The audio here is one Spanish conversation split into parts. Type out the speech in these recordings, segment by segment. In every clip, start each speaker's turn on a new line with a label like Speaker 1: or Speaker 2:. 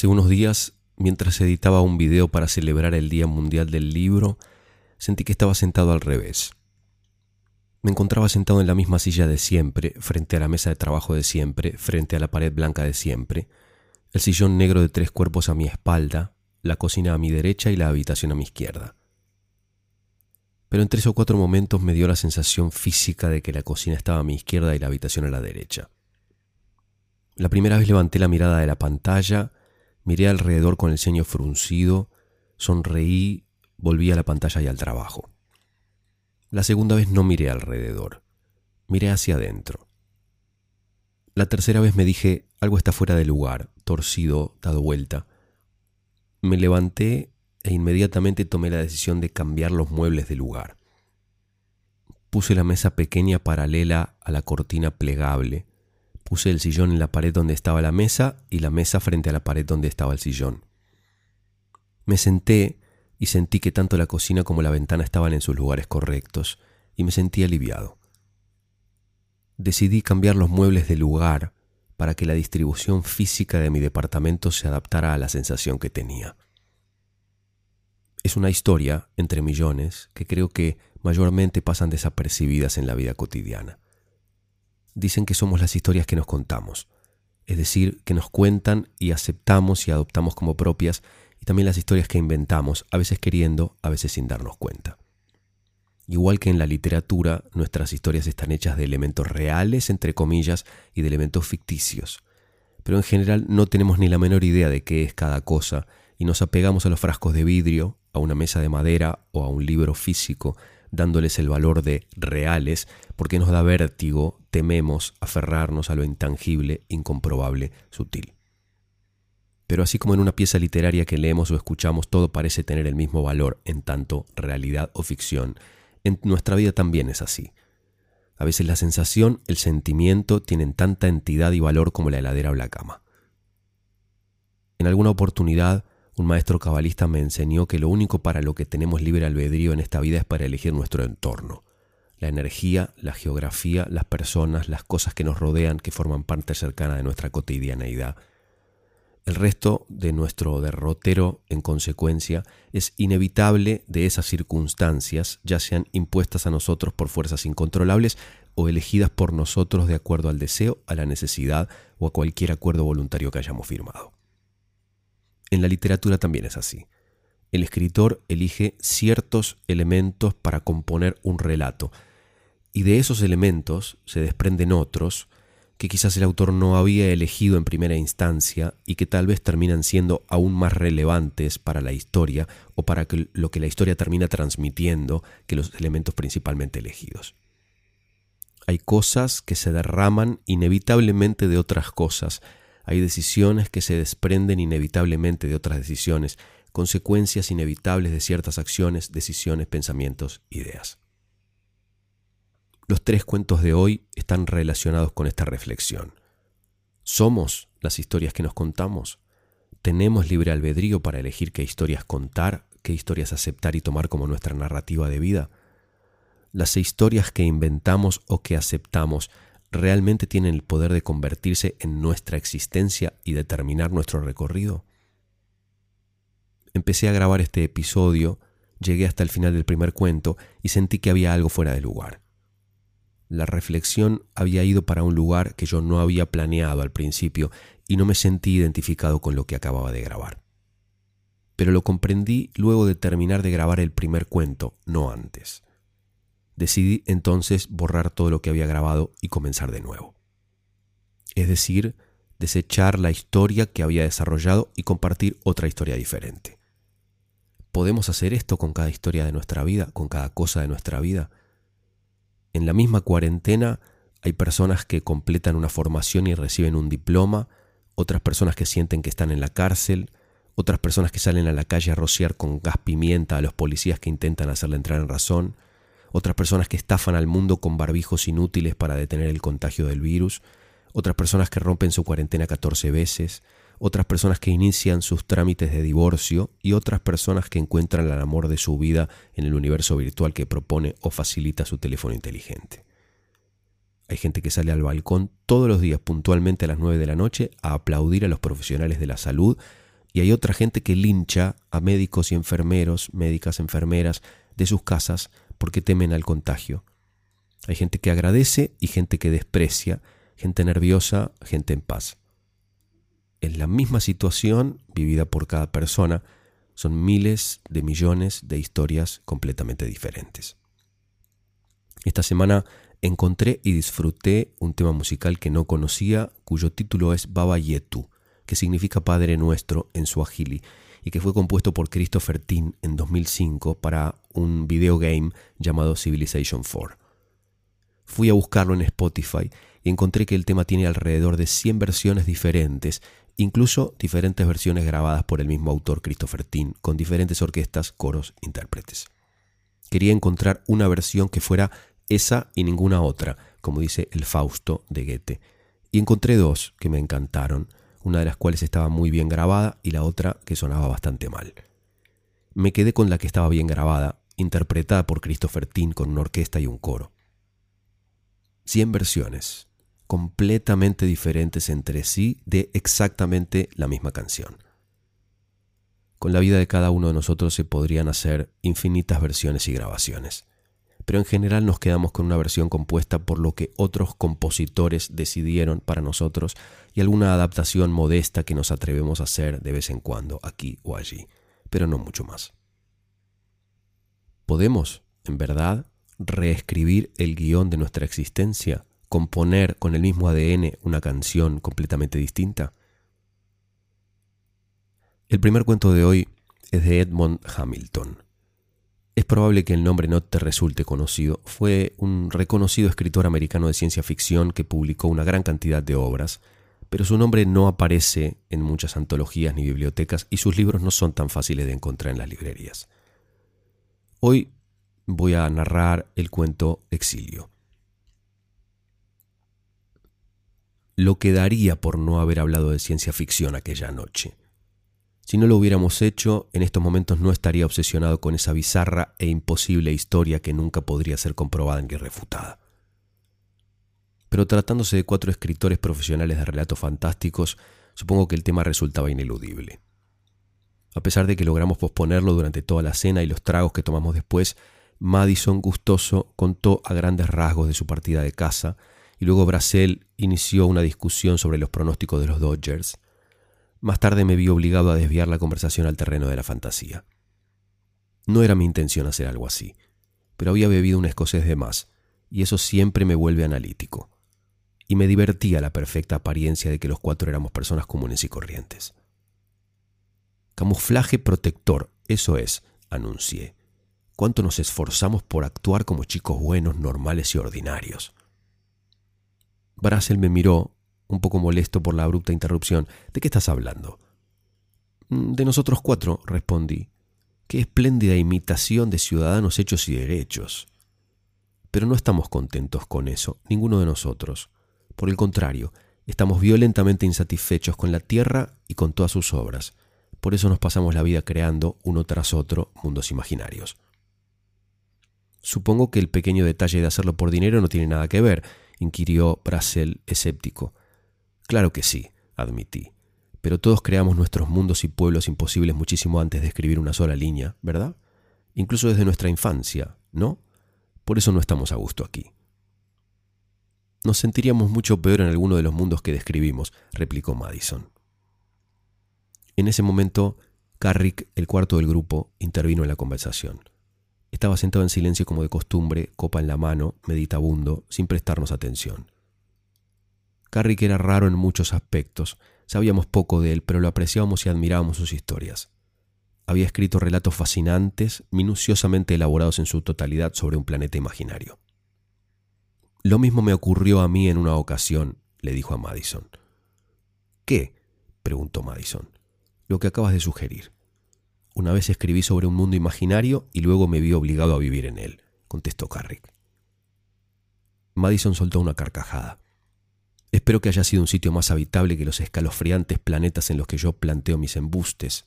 Speaker 1: Hace unos días, mientras editaba un video para celebrar el Día Mundial del Libro, sentí que estaba sentado al revés. Me encontraba sentado en la misma silla de siempre, frente a la mesa de trabajo de siempre, frente a la pared blanca de siempre, el sillón negro de tres cuerpos a mi espalda, la cocina a mi derecha y la habitación a mi izquierda. Pero en tres o cuatro momentos me dio la sensación física de que la cocina estaba a mi izquierda y la habitación a la derecha. La primera vez levanté la mirada de la pantalla Miré alrededor con el ceño fruncido, sonreí, volví a la pantalla y al trabajo. La segunda vez no miré alrededor, miré hacia adentro. La tercera vez me dije, algo está fuera de lugar, torcido, dado vuelta. Me levanté e inmediatamente tomé la decisión de cambiar los muebles de lugar. Puse la mesa pequeña paralela a la cortina plegable Puse el sillón en la pared donde estaba la mesa y la mesa frente a la pared donde estaba el sillón. Me senté y sentí que tanto la cocina como la ventana estaban en sus lugares correctos y me sentí aliviado. Decidí cambiar los muebles de lugar para que la distribución física de mi departamento se adaptara a la sensación que tenía. Es una historia, entre millones, que creo que mayormente pasan desapercibidas en la vida cotidiana dicen que somos las historias que nos contamos, es decir, que nos cuentan y aceptamos y adoptamos como propias, y también las historias que inventamos, a veces queriendo, a veces sin darnos cuenta. Igual que en la literatura, nuestras historias están hechas de elementos reales, entre comillas, y de elementos ficticios. Pero en general no tenemos ni la menor idea de qué es cada cosa, y nos apegamos a los frascos de vidrio, a una mesa de madera o a un libro físico, dándoles el valor de reales, porque nos da vértigo, tememos aferrarnos a lo intangible, incomprobable, sutil. Pero así como en una pieza literaria que leemos o escuchamos todo parece tener el mismo valor en tanto realidad o ficción, en nuestra vida también es así. A veces la sensación, el sentimiento tienen tanta entidad y valor como la heladera o la cama. En alguna oportunidad un maestro cabalista me enseñó que lo único para lo que tenemos libre albedrío en esta vida es para elegir nuestro entorno. La energía, la geografía, las personas, las cosas que nos rodean, que forman parte cercana de nuestra cotidianeidad. El resto de nuestro derrotero, en consecuencia, es inevitable de esas circunstancias, ya sean impuestas a nosotros por fuerzas incontrolables o elegidas por nosotros de acuerdo al deseo, a la necesidad o a cualquier acuerdo voluntario que hayamos firmado. En la literatura también es así. El escritor elige ciertos elementos para componer un relato, y de esos elementos se desprenden otros que quizás el autor no había elegido en primera instancia y que tal vez terminan siendo aún más relevantes para la historia o para lo que la historia termina transmitiendo que los elementos principalmente elegidos. Hay cosas que se derraman inevitablemente de otras cosas hay decisiones que se desprenden inevitablemente de otras decisiones, consecuencias inevitables de ciertas acciones, decisiones, pensamientos, ideas. Los tres cuentos de hoy están relacionados con esta reflexión. ¿Somos las historias que nos contamos? ¿Tenemos libre albedrío para elegir qué historias contar, qué historias aceptar y tomar como nuestra narrativa de vida? Las historias que inventamos o que aceptamos realmente tienen el poder de convertirse en nuestra existencia y determinar nuestro recorrido? Empecé a grabar este episodio, llegué hasta el final del primer cuento y sentí que había algo fuera de lugar. La reflexión había ido para un lugar que yo no había planeado al principio y no me sentí identificado con lo que acababa de grabar. Pero lo comprendí luego de terminar de grabar el primer cuento, no antes. Decidí entonces borrar todo lo que había grabado y comenzar de nuevo. Es decir, desechar la historia que había desarrollado y compartir otra historia diferente. ¿Podemos hacer esto con cada historia de nuestra vida, con cada cosa de nuestra vida? En la misma cuarentena hay personas que completan una formación y reciben un diploma, otras personas que sienten que están en la cárcel, otras personas que salen a la calle a rociar con gas pimienta a los policías que intentan hacerle entrar en razón, otras personas que estafan al mundo con barbijos inútiles para detener el contagio del virus, otras personas que rompen su cuarentena 14 veces, otras personas que inician sus trámites de divorcio y otras personas que encuentran el amor de su vida en el universo virtual que propone o facilita su teléfono inteligente. Hay gente que sale al balcón todos los días puntualmente a las 9 de la noche a aplaudir a los profesionales de la salud y hay otra gente que lincha a médicos y enfermeros, médicas, enfermeras de sus casas porque temen al contagio. Hay gente que agradece y gente que desprecia, gente nerviosa, gente en paz. En la misma situación vivida por cada persona, son miles de millones de historias completamente diferentes. Esta semana encontré y disfruté un tema musical que no conocía, cuyo título es Baba Yetu, que significa Padre Nuestro en Swahili, y que fue compuesto por Christopher Tin en 2005 para un videogame llamado Civilization 4. Fui a buscarlo en Spotify y encontré que el tema tiene alrededor de 100 versiones diferentes, incluso diferentes versiones grabadas por el mismo autor Christopher Tin, con diferentes orquestas, coros, intérpretes. Quería encontrar una versión que fuera esa y ninguna otra, como dice el Fausto de Goethe. Y encontré dos que me encantaron, una de las cuales estaba muy bien grabada y la otra que sonaba bastante mal. Me quedé con la que estaba bien grabada, interpretada por Christopher Tin con una orquesta y un coro. Cien versiones, completamente diferentes entre sí de exactamente la misma canción. Con la vida de cada uno de nosotros se podrían hacer infinitas versiones y grabaciones pero en general nos quedamos con una versión compuesta por lo que otros compositores decidieron para nosotros y alguna adaptación modesta que nos atrevemos a hacer de vez en cuando aquí o allí, pero no mucho más. ¿Podemos, en verdad, reescribir el guion de nuestra existencia, componer con el mismo ADN una canción completamente distinta? El primer cuento de hoy es de Edmond Hamilton es probable que el nombre no te resulte conocido. Fue un reconocido escritor americano de ciencia ficción que publicó una gran cantidad de obras, pero su nombre no aparece en muchas antologías ni bibliotecas y sus libros no son tan fáciles de encontrar en las librerías. Hoy voy a narrar el cuento Exilio. Lo que daría por no haber hablado de ciencia ficción aquella noche. Si no lo hubiéramos hecho, en estos momentos no estaría obsesionado con esa bizarra e imposible historia que nunca podría ser comprobada ni refutada. Pero tratándose de cuatro escritores profesionales de relatos fantásticos, supongo que el tema resultaba ineludible. A pesar de que logramos posponerlo durante toda la cena y los tragos que tomamos después, Madison gustoso contó a grandes rasgos de su partida de casa y luego Bracel inició una discusión sobre los pronósticos de los Dodgers. Más tarde me vi obligado a desviar la conversación al terreno de la fantasía. No era mi intención hacer algo así, pero había bebido un escocés de más, y eso siempre me vuelve analítico. Y me divertía la perfecta apariencia de que los cuatro éramos personas comunes y corrientes. Camuflaje protector, eso es, anuncié. ¿Cuánto nos esforzamos por actuar como chicos buenos, normales y ordinarios? Brassel me miró un poco molesto por la abrupta interrupción. ¿De qué estás hablando? Mm, de nosotros cuatro, respondí. Qué espléndida imitación de ciudadanos hechos y derechos. Pero no estamos contentos con eso, ninguno de nosotros. Por el contrario, estamos violentamente insatisfechos con la Tierra y con todas sus obras. Por eso nos pasamos la vida creando, uno tras otro, mundos imaginarios. Supongo que el pequeño detalle de hacerlo por dinero no tiene nada que ver, inquirió Brasel escéptico. Claro que sí, admití. Pero todos creamos nuestros mundos y pueblos imposibles muchísimo antes de escribir una sola línea, ¿verdad? Incluso desde nuestra infancia, ¿no? Por eso no estamos a gusto aquí. Nos sentiríamos mucho peor en alguno de los mundos que describimos, replicó Madison. En ese momento, Carrick, el cuarto del grupo, intervino en la conversación. Estaba sentado en silencio como de costumbre, copa en la mano, meditabundo, sin prestarnos atención. Carrick era raro en muchos aspectos. Sabíamos poco de él, pero lo apreciábamos y admirábamos sus historias. Había escrito relatos fascinantes, minuciosamente elaborados en su totalidad sobre un planeta imaginario. Lo mismo me ocurrió a mí en una ocasión, le dijo a Madison. ¿Qué? preguntó Madison. Lo que acabas de sugerir. Una vez escribí sobre un mundo imaginario y luego me vi obligado a vivir en él, contestó Carrick. Madison soltó una carcajada. Espero que haya sido un sitio más habitable que los escalofriantes planetas en los que yo planteo mis embustes.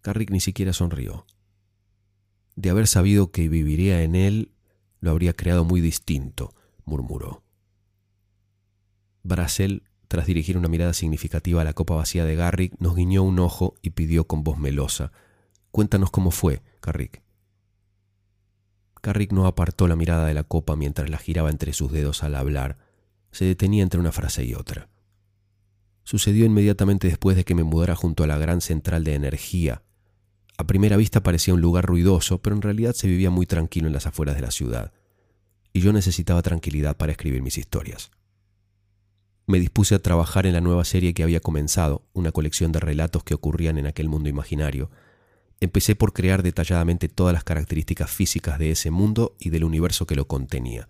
Speaker 1: Carrick ni siquiera sonrió. De haber sabido que viviría en él, lo habría creado muy distinto, murmuró. Brasel tras dirigir una mirada significativa a la copa vacía de Garrick, nos guiñó un ojo y pidió con voz melosa, Cuéntanos cómo fue, Carrick. Carrick no apartó la mirada de la copa mientras la giraba entre sus dedos al hablar. Se detenía entre una frase y otra. Sucedió inmediatamente después de que me mudara junto a la gran central de energía. A primera vista parecía un lugar ruidoso, pero en realidad se vivía muy tranquilo en las afueras de la ciudad. Y yo necesitaba tranquilidad para escribir mis historias me dispuse a trabajar en la nueva serie que había comenzado, una colección de relatos que ocurrían en aquel mundo imaginario. Empecé por crear detalladamente todas las características físicas de ese mundo y del universo que lo contenía.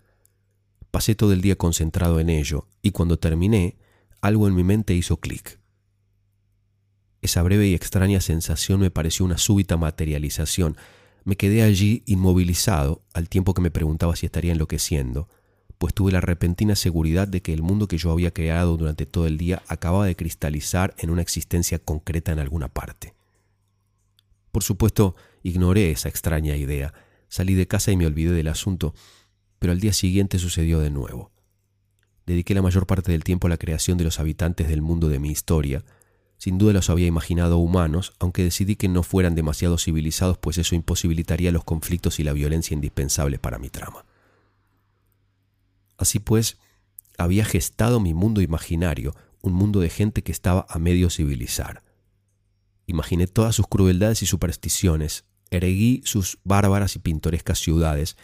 Speaker 1: Pasé todo el día concentrado en ello, y cuando terminé, algo en mi mente hizo clic. Esa breve y extraña sensación me pareció una súbita materialización. Me quedé allí inmovilizado al tiempo que me preguntaba si estaría enloqueciendo pues tuve la repentina seguridad de que el mundo que yo había creado durante todo el día acababa de cristalizar en una existencia concreta en alguna parte. Por supuesto, ignoré esa extraña idea, salí de casa y me olvidé del asunto, pero al día siguiente sucedió de nuevo. Dediqué la mayor parte del tiempo a la creación de los habitantes del mundo de mi historia. Sin duda los había imaginado humanos, aunque decidí que no fueran demasiado civilizados, pues eso imposibilitaría los conflictos y la violencia indispensables para mi trama. Así pues, había gestado mi mundo imaginario, un mundo de gente que estaba a medio civilizar. Imaginé todas sus crueldades y supersticiones, erguí sus bárbaras y pintorescas ciudades,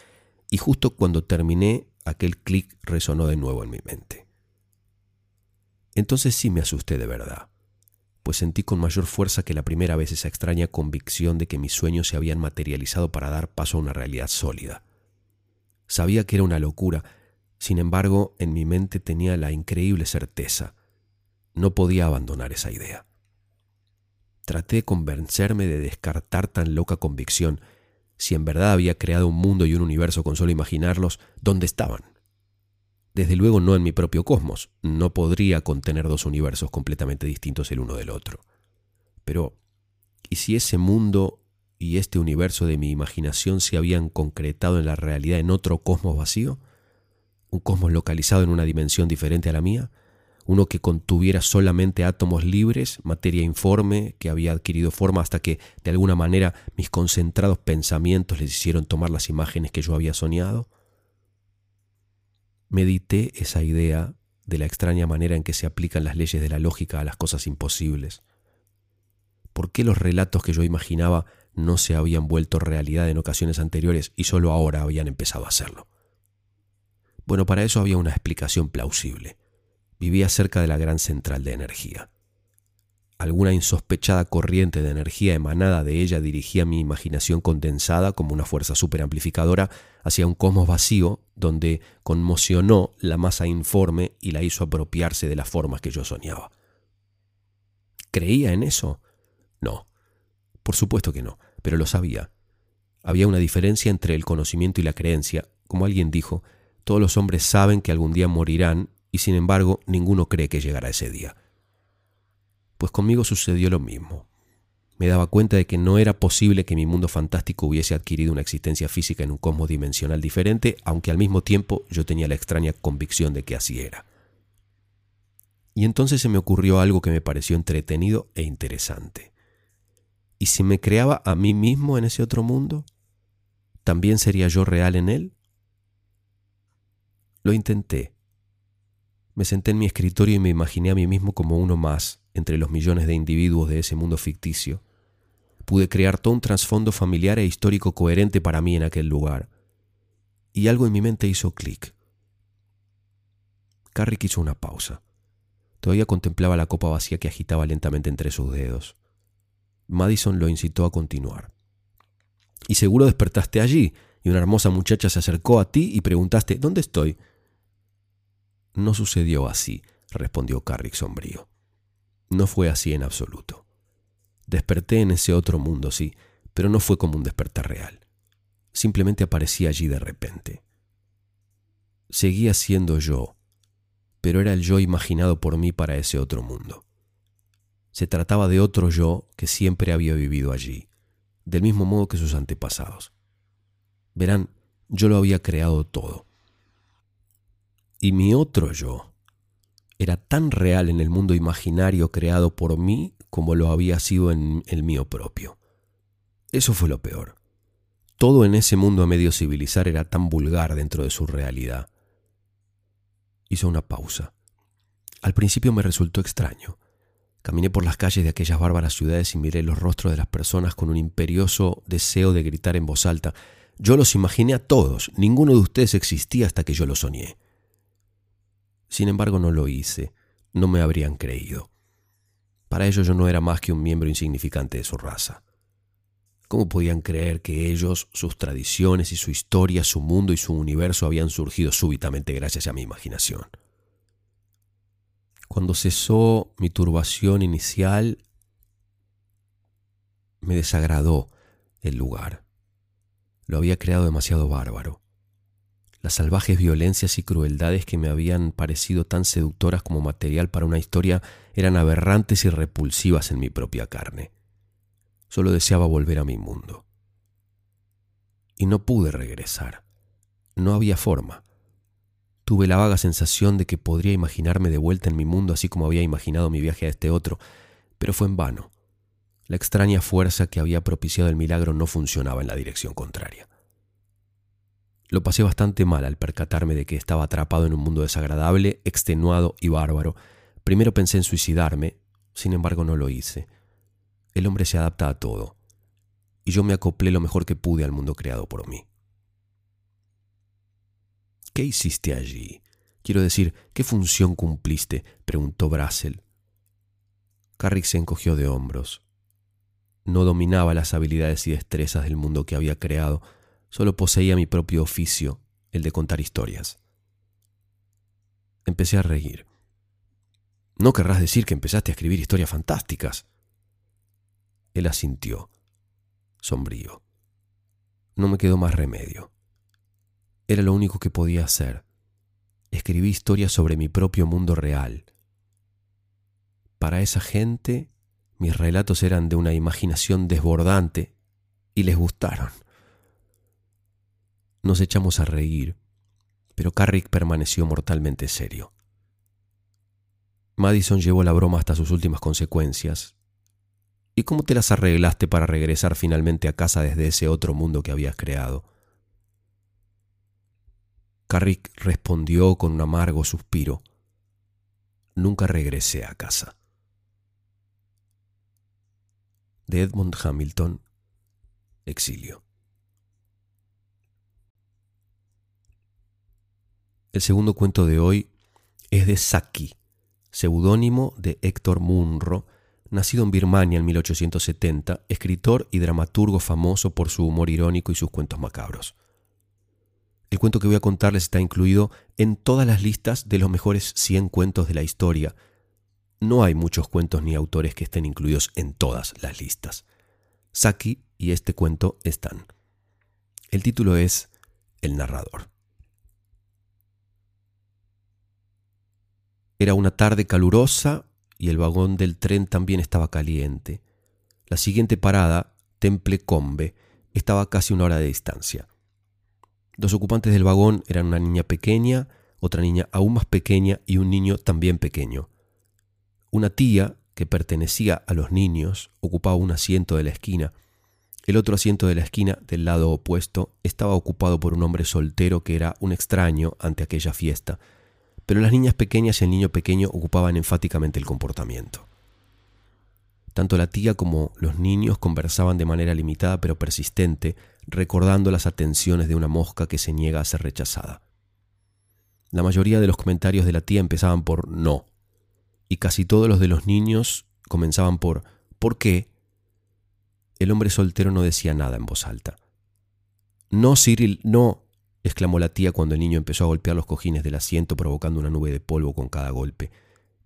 Speaker 1: y justo cuando terminé, aquel clic resonó de nuevo en mi mente. Entonces sí me asusté de verdad, pues sentí con mayor fuerza que la primera vez esa extraña convicción de que mis sueños se habían materializado para dar paso a una realidad sólida. Sabía que era una locura, sin embargo, en mi mente tenía la increíble certeza. No podía abandonar esa idea. Traté de convencerme de descartar tan loca convicción. Si en verdad había creado un mundo y un universo con solo imaginarlos, ¿dónde estaban? Desde luego no en mi propio cosmos. No podría contener dos universos completamente distintos el uno del otro. Pero, ¿y si ese mundo y este universo de mi imaginación se habían concretado en la realidad en otro cosmos vacío? un cosmos localizado en una dimensión diferente a la mía, uno que contuviera solamente átomos libres, materia informe, que había adquirido forma hasta que, de alguna manera, mis concentrados pensamientos les hicieron tomar las imágenes que yo había soñado. Medité esa idea de la extraña manera en que se aplican las leyes de la lógica a las cosas imposibles. ¿Por qué los relatos que yo imaginaba no se habían vuelto realidad en ocasiones anteriores y solo ahora habían empezado a hacerlo? Bueno, para eso había una explicación plausible. Vivía cerca de la gran central de energía. Alguna insospechada corriente de energía emanada de ella dirigía mi imaginación condensada como una fuerza superamplificadora hacia un cosmos vacío donde conmocionó la masa informe y la hizo apropiarse de las formas que yo soñaba. ¿Creía en eso? No. Por supuesto que no, pero lo sabía. Había una diferencia entre el conocimiento y la creencia. Como alguien dijo, todos los hombres saben que algún día morirán y sin embargo ninguno cree que llegará ese día. Pues conmigo sucedió lo mismo. Me daba cuenta de que no era posible que mi mundo fantástico hubiese adquirido una existencia física en un cosmos dimensional diferente, aunque al mismo tiempo yo tenía la extraña convicción de que así era. Y entonces se me ocurrió algo que me pareció entretenido e interesante. ¿Y si me creaba a mí mismo en ese otro mundo? ¿También sería yo real en él? Lo intenté. Me senté en mi escritorio y me imaginé a mí mismo como uno más entre los millones de individuos de ese mundo ficticio. Pude crear todo un trasfondo familiar e histórico coherente para mí en aquel lugar. Y algo en mi mente hizo clic. Carrick hizo una pausa. Todavía contemplaba la copa vacía que agitaba lentamente entre sus dedos. Madison lo incitó a continuar. Y seguro despertaste allí, y una hermosa muchacha se acercó a ti y preguntaste ¿Dónde estoy? No sucedió así, respondió Carrick sombrío. No fue así en absoluto. Desperté en ese otro mundo, sí, pero no fue como un despertar real. Simplemente aparecí allí de repente. Seguía siendo yo, pero era el yo imaginado por mí para ese otro mundo. Se trataba de otro yo que siempre había vivido allí, del mismo modo que sus antepasados. Verán, yo lo había creado todo y mi otro yo, era tan real en el mundo imaginario creado por mí como lo había sido en el mío propio. Eso fue lo peor. Todo en ese mundo a medio civilizar era tan vulgar dentro de su realidad. Hizo una pausa. Al principio me resultó extraño. Caminé por las calles de aquellas bárbaras ciudades y miré los rostros de las personas con un imperioso deseo de gritar en voz alta. Yo los imaginé a todos, ninguno de ustedes existía hasta que yo lo soñé. Sin embargo, no lo hice, no me habrían creído. Para ellos yo no era más que un miembro insignificante de su raza. ¿Cómo podían creer que ellos, sus tradiciones y su historia, su mundo y su universo habían surgido súbitamente gracias a mi imaginación? Cuando cesó mi turbación inicial, me desagradó el lugar. Lo había creado demasiado bárbaro. Las salvajes violencias y crueldades que me habían parecido tan seductoras como material para una historia eran aberrantes y repulsivas en mi propia carne. Solo deseaba volver a mi mundo. Y no pude regresar. No había forma. Tuve la vaga sensación de que podría imaginarme de vuelta en mi mundo así como había imaginado mi viaje a este otro, pero fue en vano. La extraña fuerza que había propiciado el milagro no funcionaba en la dirección contraria. Lo pasé bastante mal al percatarme de que estaba atrapado en un mundo desagradable, extenuado y bárbaro. Primero pensé en suicidarme, sin embargo no lo hice. El hombre se adapta a todo, y yo me acoplé lo mejor que pude al mundo creado por mí. ¿Qué hiciste allí? Quiero decir, ¿qué función cumpliste? preguntó Brassel. Carrick se encogió de hombros. No dominaba las habilidades y destrezas del mundo que había creado, solo poseía mi propio oficio, el de contar historias. Empecé a reír. No querrás decir que empezaste a escribir historias fantásticas. Él asintió, sombrío. No me quedó más remedio. Era lo único que podía hacer. Escribí historias sobre mi propio mundo real. Para esa gente, mis relatos eran de una imaginación desbordante y les gustaron. Nos echamos a reír, pero Carrick permaneció mortalmente serio. Madison llevó la broma hasta sus últimas consecuencias ¿Y cómo te las arreglaste para regresar finalmente a casa desde ese otro mundo que habías creado? Carrick respondió con un amargo suspiro. Nunca regresé a casa. De Edmund Hamilton, Exilio. El segundo cuento de hoy es de Saki, seudónimo de Héctor Munro, nacido en Birmania en 1870, escritor y dramaturgo famoso por su humor irónico y sus cuentos macabros. El cuento que voy a contarles está incluido en todas las listas de los mejores 100 cuentos de la historia. No hay muchos cuentos ni autores que estén incluidos en todas las listas. Saki y este cuento están. El título es El narrador. Era una tarde calurosa y el vagón del tren también estaba caliente. La siguiente parada, Temple Combe, estaba a casi una hora de distancia. Los ocupantes del vagón eran una niña pequeña, otra niña aún más pequeña y un niño también pequeño. Una tía, que pertenecía a los niños, ocupaba un asiento de la esquina. El otro asiento de la esquina, del lado opuesto, estaba ocupado por un hombre soltero que era un extraño ante aquella fiesta pero las niñas pequeñas y el niño pequeño ocupaban enfáticamente el comportamiento. Tanto la tía como los niños conversaban de manera limitada pero persistente, recordando las atenciones de una mosca que se niega a ser rechazada. La mayoría de los comentarios de la tía empezaban por no, y casi todos los de los niños comenzaban por ¿por qué? El hombre soltero no decía nada en voz alta. No, Cyril, no, exclamó la tía cuando el niño empezó a golpear los cojines del asiento provocando una nube de polvo con cada golpe.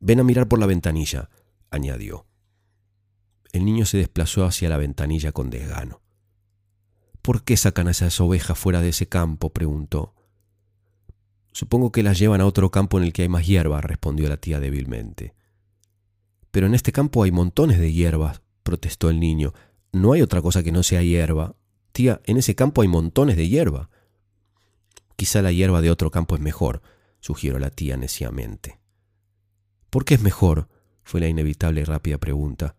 Speaker 1: Ven a mirar por la ventanilla, añadió. El niño se desplazó hacia la ventanilla con desgano. ¿Por qué sacan a esas ovejas fuera de ese campo? preguntó. Supongo que las llevan a otro campo en el que hay más hierba, respondió la tía débilmente. Pero en este campo hay montones de hierbas, protestó el niño. No hay otra cosa que no sea hierba. Tía, en ese campo hay montones de hierba. Quizá la hierba de otro campo es mejor, sugirió la tía neciamente. ¿Por qué es mejor? fue la inevitable y rápida pregunta.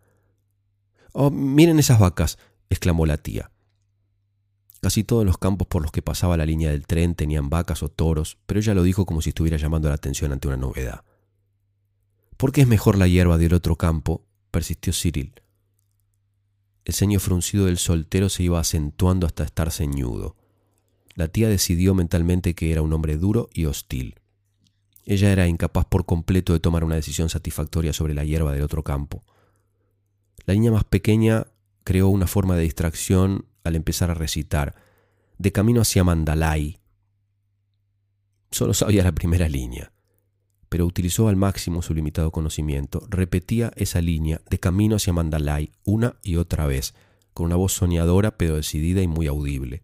Speaker 1: Oh, miren esas vacas, exclamó la tía. Casi todos los campos por los que pasaba la línea del tren tenían vacas o toros, pero ella lo dijo como si estuviera llamando la atención ante una novedad. ¿Por qué es mejor la hierba del otro campo? persistió Cyril. El ceño fruncido del soltero se iba acentuando hasta estar ceñudo. La tía decidió mentalmente que era un hombre duro y hostil. Ella era incapaz por completo de tomar una decisión satisfactoria sobre la hierba del otro campo. La niña más pequeña creó una forma de distracción al empezar a recitar, de camino hacia Mandalay. Solo sabía la primera línea, pero utilizó al máximo su limitado conocimiento. Repetía esa línea de camino hacia Mandalay una y otra vez, con una voz soñadora pero decidida y muy audible.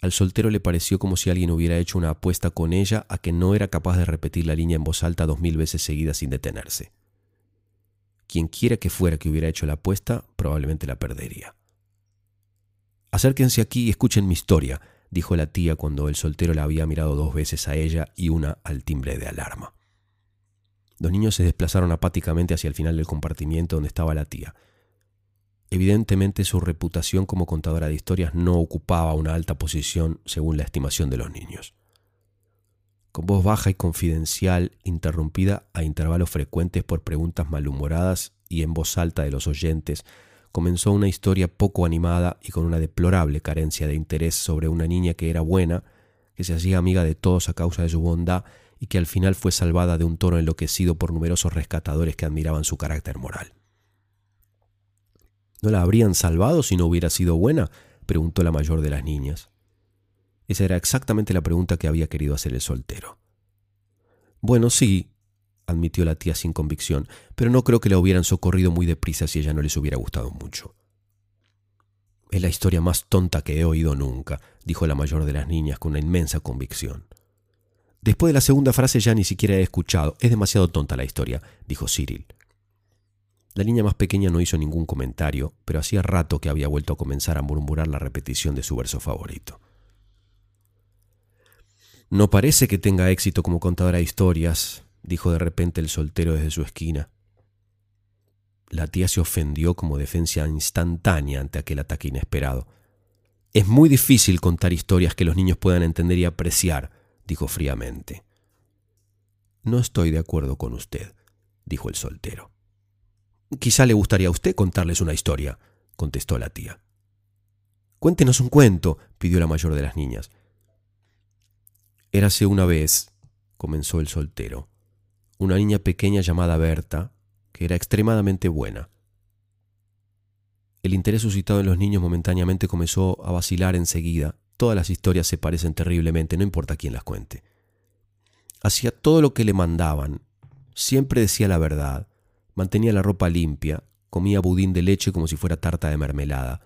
Speaker 1: Al soltero le pareció como si alguien hubiera hecho una apuesta con ella a que no era capaz de repetir la línea en voz alta dos mil veces seguidas sin detenerse. Quien quiera que fuera que hubiera hecho la apuesta, probablemente la perdería. Acérquense aquí y escuchen mi historia, dijo la tía cuando el soltero la había mirado dos veces a ella y una al timbre de alarma. Los niños se desplazaron apáticamente hacia el final del compartimiento donde estaba la tía. Evidentemente su reputación como contadora de historias no ocupaba una alta posición según la estimación de los niños. Con voz baja y confidencial, interrumpida a intervalos frecuentes por preguntas malhumoradas y en voz alta de los oyentes, comenzó una historia poco animada y con una deplorable carencia de interés sobre una niña que era buena, que se hacía amiga de todos a causa de su bondad y que al final fue salvada de un toro enloquecido por numerosos rescatadores que admiraban su carácter moral. ¿No la habrían salvado si no hubiera sido buena? preguntó la mayor de las niñas. Esa era exactamente la pregunta que había querido hacer el soltero. Bueno, sí, admitió la tía sin convicción, pero no creo que la hubieran socorrido muy deprisa si ella no les hubiera gustado mucho. Es la historia más tonta que he oído nunca, dijo la mayor de las niñas con una inmensa convicción. Después de la segunda frase ya ni siquiera he escuchado. Es demasiado tonta la historia, dijo Cyril. La niña más pequeña no hizo ningún comentario, pero hacía rato que había vuelto a comenzar a murmurar la repetición de su verso favorito. No parece que tenga éxito como contadora de historias, dijo de repente el soltero desde su esquina. La tía se ofendió como defensa instantánea ante aquel ataque inesperado. Es muy difícil contar historias que los niños puedan entender y apreciar, dijo fríamente. No estoy de acuerdo con usted, dijo el soltero. Quizá le gustaría a usted contarles una historia, contestó la tía. Cuéntenos un cuento, pidió la mayor de las niñas. Érase una vez, comenzó el soltero, una niña pequeña llamada Berta, que era extremadamente buena. El interés suscitado en los niños momentáneamente comenzó a vacilar enseguida. Todas las historias se parecen terriblemente, no importa quién las cuente. Hacía todo lo que le mandaban, siempre decía la verdad, Mantenía la ropa limpia, comía budín de leche como si fuera tarta de mermelada.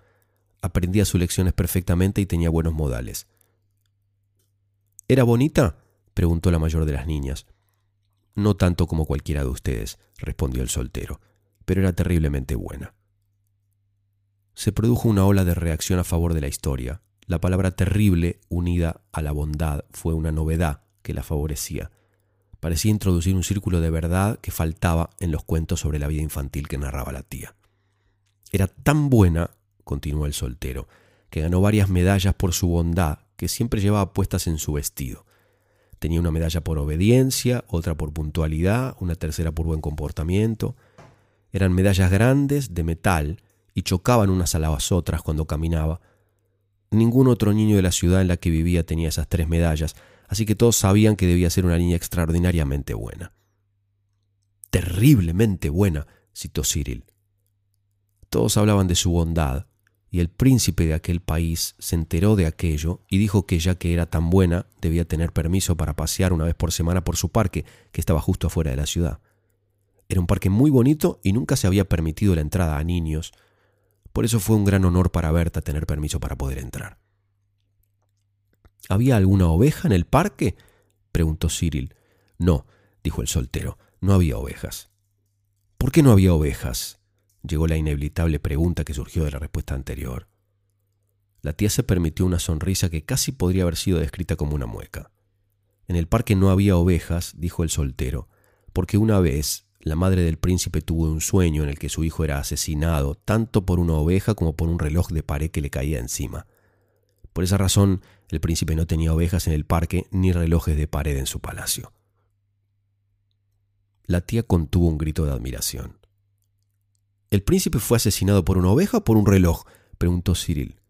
Speaker 1: Aprendía sus lecciones perfectamente y tenía buenos modales. ¿Era bonita? preguntó la mayor de las niñas. No tanto como cualquiera de ustedes, respondió el soltero, pero era terriblemente buena. Se produjo una ola de reacción a favor de la historia. La palabra terrible, unida a la bondad, fue una novedad que la favorecía parecía introducir un círculo de verdad que faltaba en los cuentos sobre la vida infantil que narraba la tía. Era tan buena, continuó el soltero, que ganó varias medallas por su bondad que siempre llevaba puestas en su vestido. Tenía una medalla por obediencia, otra por puntualidad, una tercera por buen comportamiento. Eran medallas grandes, de metal, y chocaban unas a las otras cuando caminaba. Ningún otro niño de la ciudad en la que vivía tenía esas tres medallas, así que todos sabían que debía ser una niña extraordinariamente buena. Terriblemente buena, citó Cyril. Todos hablaban de su bondad, y el príncipe de aquel país se enteró de aquello y dijo que ya que era tan buena, debía tener permiso para pasear una vez por semana por su parque, que estaba justo afuera de la ciudad. Era un parque muy bonito y nunca se había permitido la entrada a niños. Por eso fue un gran honor para Berta tener permiso para poder entrar. ¿Había alguna oveja en el parque? preguntó Cyril. No, dijo el soltero, no había ovejas. ¿Por qué no había ovejas? llegó la inevitable pregunta que surgió de la respuesta anterior. La tía se permitió una sonrisa que casi podría haber sido descrita como una mueca. En el parque no había ovejas, dijo el soltero, porque una vez la madre del príncipe tuvo un sueño en el que su hijo era asesinado tanto por una oveja como por un reloj de pared que le caía encima. Por esa razón, el príncipe no tenía ovejas en el parque ni relojes de pared en su palacio. La tía contuvo un grito de admiración. ¿El príncipe fue asesinado por una oveja o por un reloj? preguntó Cyril.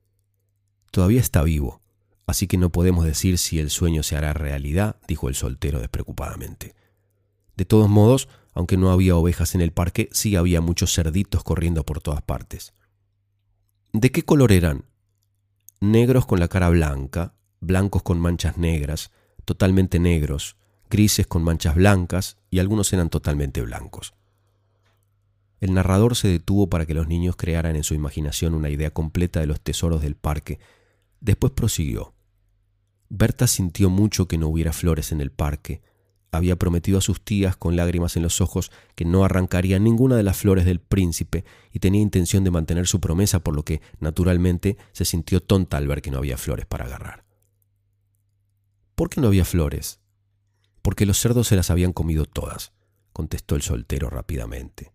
Speaker 1: Todavía está vivo, así que no podemos decir si el sueño se hará realidad, dijo el soltero despreocupadamente. De todos modos, aunque no había ovejas en el parque, sí había muchos cerditos corriendo por todas partes. ¿De qué color eran? Negros con la cara blanca, blancos con manchas negras, totalmente negros, grises con manchas blancas y algunos eran totalmente blancos. El narrador se detuvo para que los niños crearan en su imaginación una idea completa de los tesoros del parque. Después prosiguió. Berta sintió mucho que no hubiera flores en el parque, había prometido a sus tías con lágrimas en los ojos que no arrancaría ninguna de las flores del príncipe y tenía intención de mantener su promesa, por lo que, naturalmente, se sintió tonta al ver que no había flores para agarrar. ¿Por qué no había flores? Porque los cerdos se las habían comido todas, contestó el soltero rápidamente.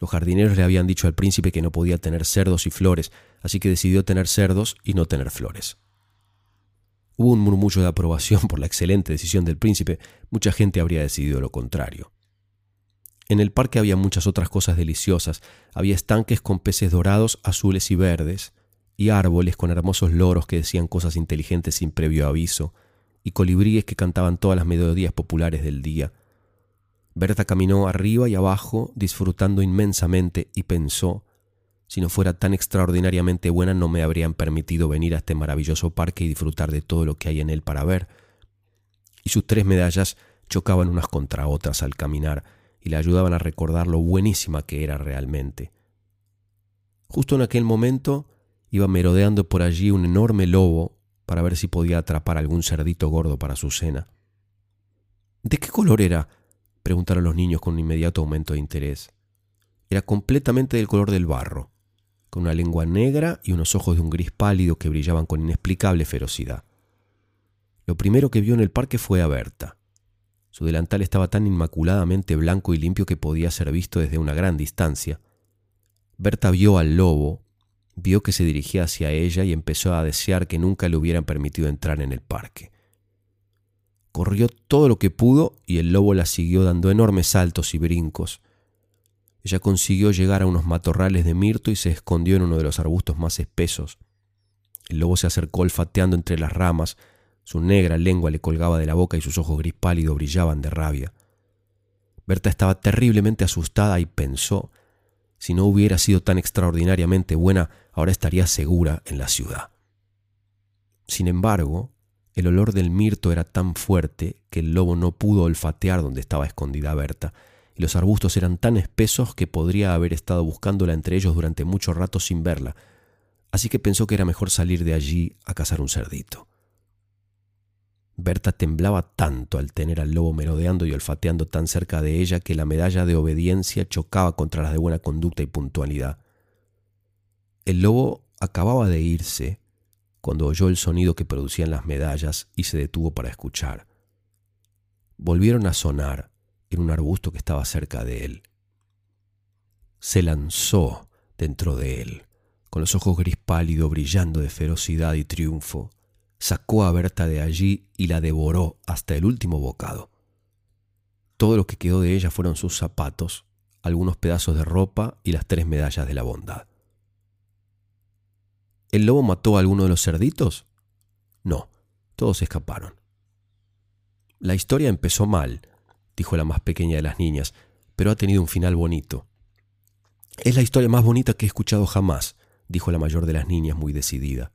Speaker 1: Los jardineros le habían dicho al príncipe que no podía tener cerdos y flores, así que decidió tener cerdos y no tener flores. Hubo un murmullo de aprobación por la excelente decisión del príncipe, mucha gente habría decidido lo contrario. En el parque había muchas otras cosas deliciosas, había estanques con peces dorados, azules y verdes, y árboles con hermosos loros que decían cosas inteligentes sin previo aviso, y colibríes que cantaban todas las melodías populares del día. Berta caminó arriba y abajo, disfrutando inmensamente, y pensó si no fuera tan extraordinariamente buena no me habrían permitido venir a este maravilloso parque y disfrutar de todo lo que hay en él para ver. Y sus tres medallas chocaban unas contra otras al caminar y le ayudaban a recordar lo buenísima que era realmente. Justo en aquel momento iba merodeando por allí un enorme lobo para ver si podía atrapar algún cerdito gordo para su cena. ¿De qué color era? preguntaron los niños con un inmediato aumento de interés. Era completamente del color del barro con una lengua negra y unos ojos de un gris pálido que brillaban con inexplicable ferocidad. Lo primero que vio en el parque fue a Berta. Su delantal estaba tan inmaculadamente blanco y limpio que podía ser visto desde una gran distancia. Berta vio al lobo, vio que se dirigía hacia ella y empezó a desear que nunca le hubieran permitido entrar en el parque. Corrió todo lo que pudo y el lobo la siguió dando enormes saltos y brincos. Ella consiguió llegar a unos matorrales de mirto y se escondió en uno de los arbustos más espesos. El lobo se acercó olfateando entre las ramas, su negra lengua le colgaba de la boca y sus ojos gris pálido brillaban de rabia. Berta estaba terriblemente asustada y pensó, si no hubiera sido tan extraordinariamente buena, ahora estaría segura en la ciudad. Sin embargo, el olor del mirto era tan fuerte que el lobo no pudo olfatear donde estaba escondida Berta, y los arbustos eran tan espesos que podría haber estado buscándola entre ellos durante mucho rato sin verla, así que pensó que era mejor salir de allí a cazar un cerdito. Berta temblaba tanto al tener al lobo merodeando y olfateando tan cerca de ella que la medalla de obediencia chocaba contra las de buena conducta y puntualidad. El lobo acababa de irse cuando oyó el sonido que producían las medallas y se detuvo para escuchar. Volvieron a sonar en un arbusto que estaba cerca de él. Se lanzó dentro de él, con los ojos gris pálido brillando de ferocidad y triunfo, sacó a Berta de allí y la devoró hasta el último bocado. Todo lo que quedó de ella fueron sus zapatos, algunos pedazos de ropa y las tres medallas de la bondad. ¿El lobo mató a alguno de los cerditos? No, todos escaparon. La historia empezó mal, dijo la más pequeña de las niñas, pero ha tenido un final bonito. Es la historia más bonita que he escuchado jamás, dijo la mayor de las niñas muy decidida.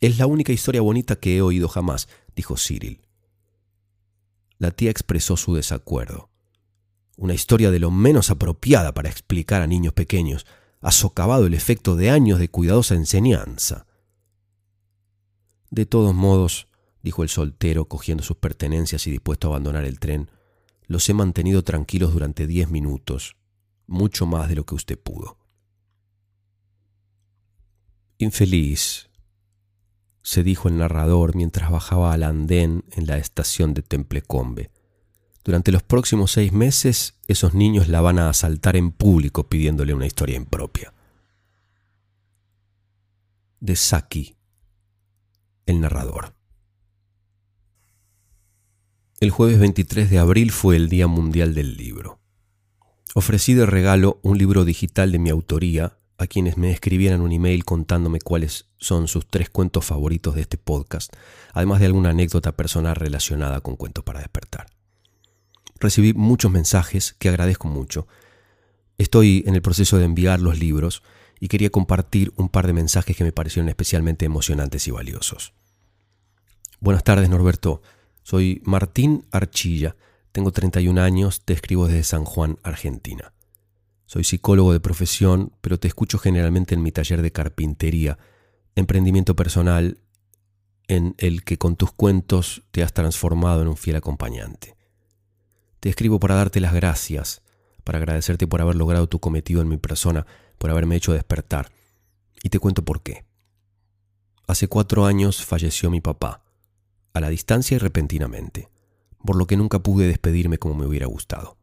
Speaker 1: Es la única historia bonita que he oído jamás, dijo Cyril. La tía expresó su desacuerdo. Una historia de lo menos apropiada para explicar a niños pequeños. Ha socavado el efecto de años de cuidadosa enseñanza. De todos modos, dijo el soltero, cogiendo sus pertenencias y dispuesto a abandonar el tren, los he mantenido tranquilos durante diez minutos, mucho más de lo que usted pudo. Infeliz, se dijo el narrador mientras bajaba al andén en la estación de Templecombe. Durante los próximos seis meses, esos niños la van a asaltar en público pidiéndole una historia impropia. De Saki, el narrador. El jueves 23 de abril fue el Día Mundial del Libro. Ofrecí de regalo un libro digital de mi autoría a quienes me escribieran un email contándome cuáles son sus tres cuentos favoritos de este podcast, además de alguna anécdota personal relacionada con Cuentos para despertar. Recibí muchos mensajes que agradezco mucho. Estoy en el proceso de enviar los libros y quería compartir un par de mensajes que me parecieron especialmente emocionantes y valiosos. Buenas tardes Norberto, soy Martín Archilla, tengo 31 años, te escribo desde San Juan, Argentina. Soy psicólogo de profesión, pero te escucho generalmente en mi taller de carpintería, emprendimiento personal en el que con tus cuentos te has transformado en un fiel acompañante. Te escribo para darte las gracias, para agradecerte por haber logrado tu cometido en mi persona, por haberme hecho despertar. Y te cuento por qué. Hace cuatro años falleció mi papá, a la distancia y repentinamente, por lo que nunca pude despedirme como me hubiera gustado.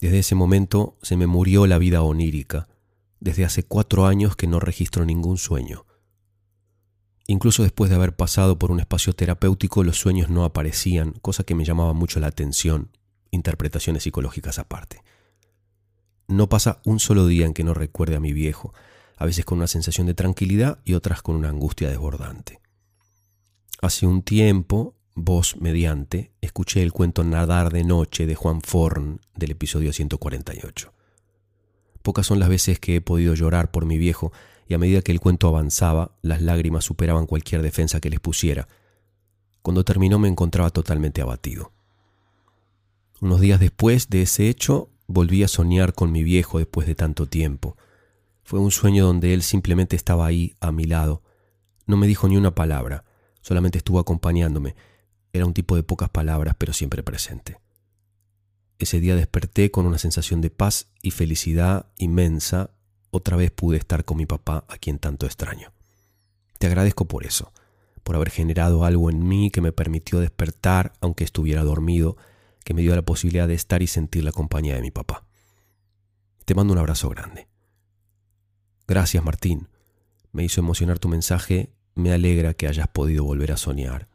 Speaker 1: Desde ese momento se me murió la vida onírica. Desde hace cuatro años que no registro ningún sueño. Incluso después de haber pasado por un espacio terapéutico, los sueños no aparecían, cosa que me llamaba mucho la atención, interpretaciones psicológicas aparte. No pasa un solo día en que no recuerde a mi viejo, a veces con una sensación de tranquilidad y otras con una angustia desbordante. Hace un tiempo voz mediante, escuché el cuento Nadar de Noche de Juan Forn del episodio 148. Pocas son las veces que he podido llorar por mi viejo y a medida que el cuento avanzaba, las lágrimas superaban cualquier defensa que les pusiera. Cuando terminó me encontraba totalmente abatido. Unos días después de ese hecho, volví a soñar con mi viejo después de tanto tiempo. Fue un sueño donde él simplemente estaba ahí, a mi lado. No me dijo ni una palabra, solamente estuvo acompañándome era un tipo de pocas palabras, pero siempre presente. Ese día desperté con una sensación de paz y felicidad inmensa. Otra vez pude estar con mi papá, a quien tanto extraño. Te agradezco por eso, por haber generado algo en mí que me permitió despertar aunque estuviera dormido, que me dio la posibilidad de estar y sentir la compañía de mi papá. Te mando un abrazo grande. Gracias, Martín. Me hizo emocionar tu mensaje, me alegra que hayas podido volver a soñar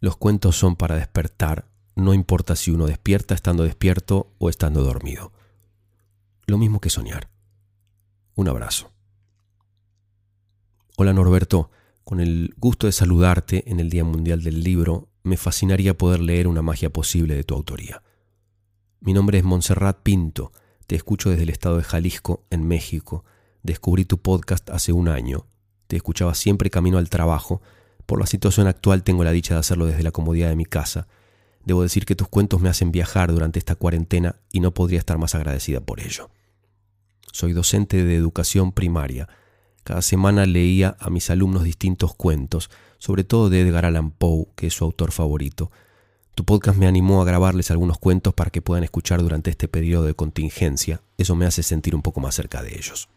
Speaker 1: los cuentos son para despertar, no importa si uno despierta estando despierto o estando dormido. Lo mismo que soñar. Un abrazo. Hola Norberto, con el gusto de saludarte en el Día Mundial del Libro, me fascinaría poder leer una magia posible de tu autoría. Mi nombre es Montserrat Pinto, te escucho desde el estado de Jalisco, en México. Descubrí tu podcast hace un año, te escuchaba siempre camino al trabajo por la situación actual tengo la dicha de hacerlo desde la comodidad de mi casa. Debo decir que tus cuentos me hacen viajar durante esta cuarentena y no podría estar más agradecida por ello. Soy docente de educación primaria. Cada semana leía a mis alumnos distintos cuentos, sobre todo de Edgar Allan Poe, que es su autor favorito. Tu podcast me animó a grabarles algunos cuentos para que puedan escuchar durante este periodo de contingencia. Eso me hace sentir un poco más cerca de ellos.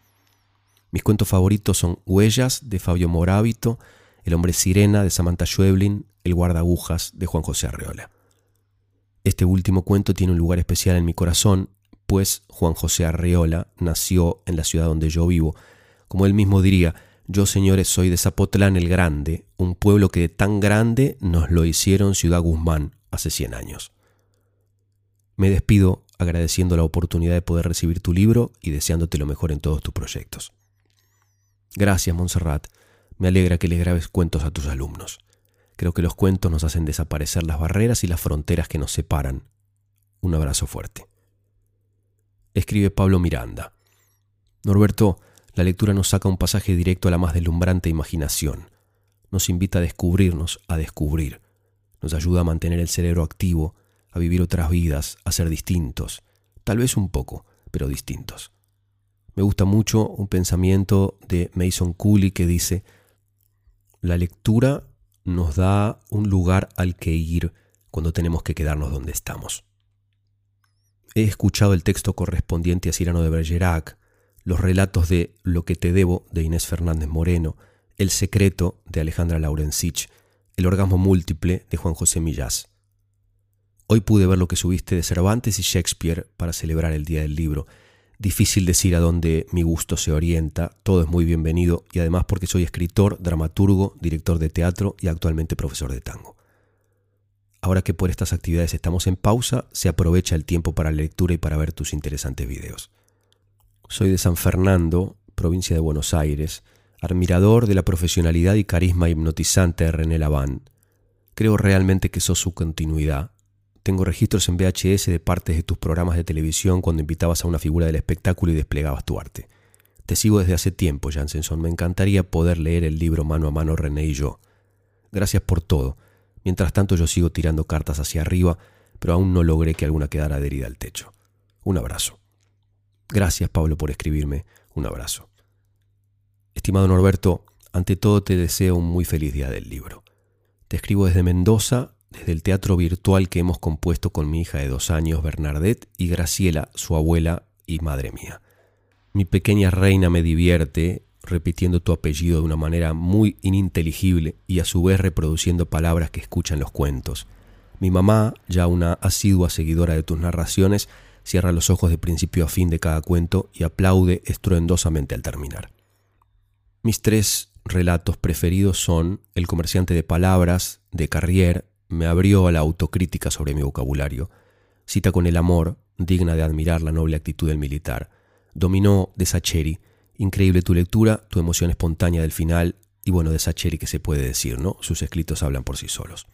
Speaker 1: Mis cuentos favoritos son Huellas de Fabio Morábito, el hombre sirena de Samantha Schweblin, El guardagujas de Juan José Arreola. Este último cuento tiene un lugar especial en mi corazón, pues Juan José Arreola nació en la ciudad donde yo vivo. Como él mismo diría, yo señores soy de Zapotlán el Grande, un pueblo que de tan grande nos lo hicieron Ciudad Guzmán hace 100 años. Me despido agradeciendo la oportunidad de poder recibir tu libro y deseándote lo mejor en todos tus proyectos. Gracias, Montserrat. Me alegra que le grabes cuentos a tus alumnos. Creo que los cuentos nos hacen desaparecer las barreras y las fronteras que nos separan. Un abrazo fuerte. Escribe Pablo Miranda. Norberto, la lectura nos saca un pasaje directo a la más deslumbrante imaginación. Nos invita a descubrirnos, a descubrir. Nos ayuda a mantener el cerebro activo, a vivir otras vidas, a ser distintos. Tal vez un poco, pero distintos. Me gusta mucho un pensamiento de Mason Cooley que dice, la lectura nos da un lugar al que ir cuando tenemos que quedarnos donde estamos. He escuchado el texto correspondiente a Cirano de Bergerac, los relatos de Lo que te debo de Inés Fernández Moreno, El secreto de Alejandra Laurensich, El orgasmo múltiple de Juan José Millás. Hoy pude ver lo que subiste de Cervantes y Shakespeare para celebrar el Día del Libro. Difícil decir a dónde mi gusto se orienta, todo es muy bienvenido y además porque soy escritor, dramaturgo, director de teatro y actualmente profesor de tango. Ahora que por estas actividades estamos en pausa, se aprovecha el tiempo para la lectura y para ver tus interesantes videos. Soy de San Fernando, provincia de Buenos Aires, admirador de la profesionalidad y carisma hipnotizante de René Laván. Creo realmente que sos su continuidad. Tengo registros en VHS de partes de tus programas de televisión cuando invitabas a una figura del espectáculo y desplegabas tu arte. Te sigo desde hace tiempo, Jansenson. Me encantaría poder leer el libro mano a mano René y yo. Gracias por todo Mientras tanto yo sigo tirando cartas hacia arriba, pero aún no logré que alguna quedara adherida al techo. Un abrazo. Gracias Pablo por escribirme. Un abrazo. Estimado Norberto, ante todo te deseo un muy feliz día del libro. Te escribo desde Mendoza, desde el teatro virtual que hemos compuesto con mi hija de dos años, Bernadette, y Graciela, su abuela y madre mía. Mi pequeña reina me divierte repitiendo tu apellido de una manera muy ininteligible y a su vez reproduciendo palabras que escuchan los cuentos. Mi mamá, ya una asidua seguidora de tus narraciones, cierra los ojos de principio a fin de cada cuento y aplaude estruendosamente al terminar. Mis tres relatos preferidos son El comerciante de palabras, de Carrier, me abrió a la autocrítica sobre mi vocabulario, Cita con el amor, digna de admirar la noble actitud del militar, Dominó de Sacheri, Increíble tu lectura, tu emoción espontánea del final y bueno, de Sacheri que se puede decir, ¿no? Sus escritos hablan por sí solos.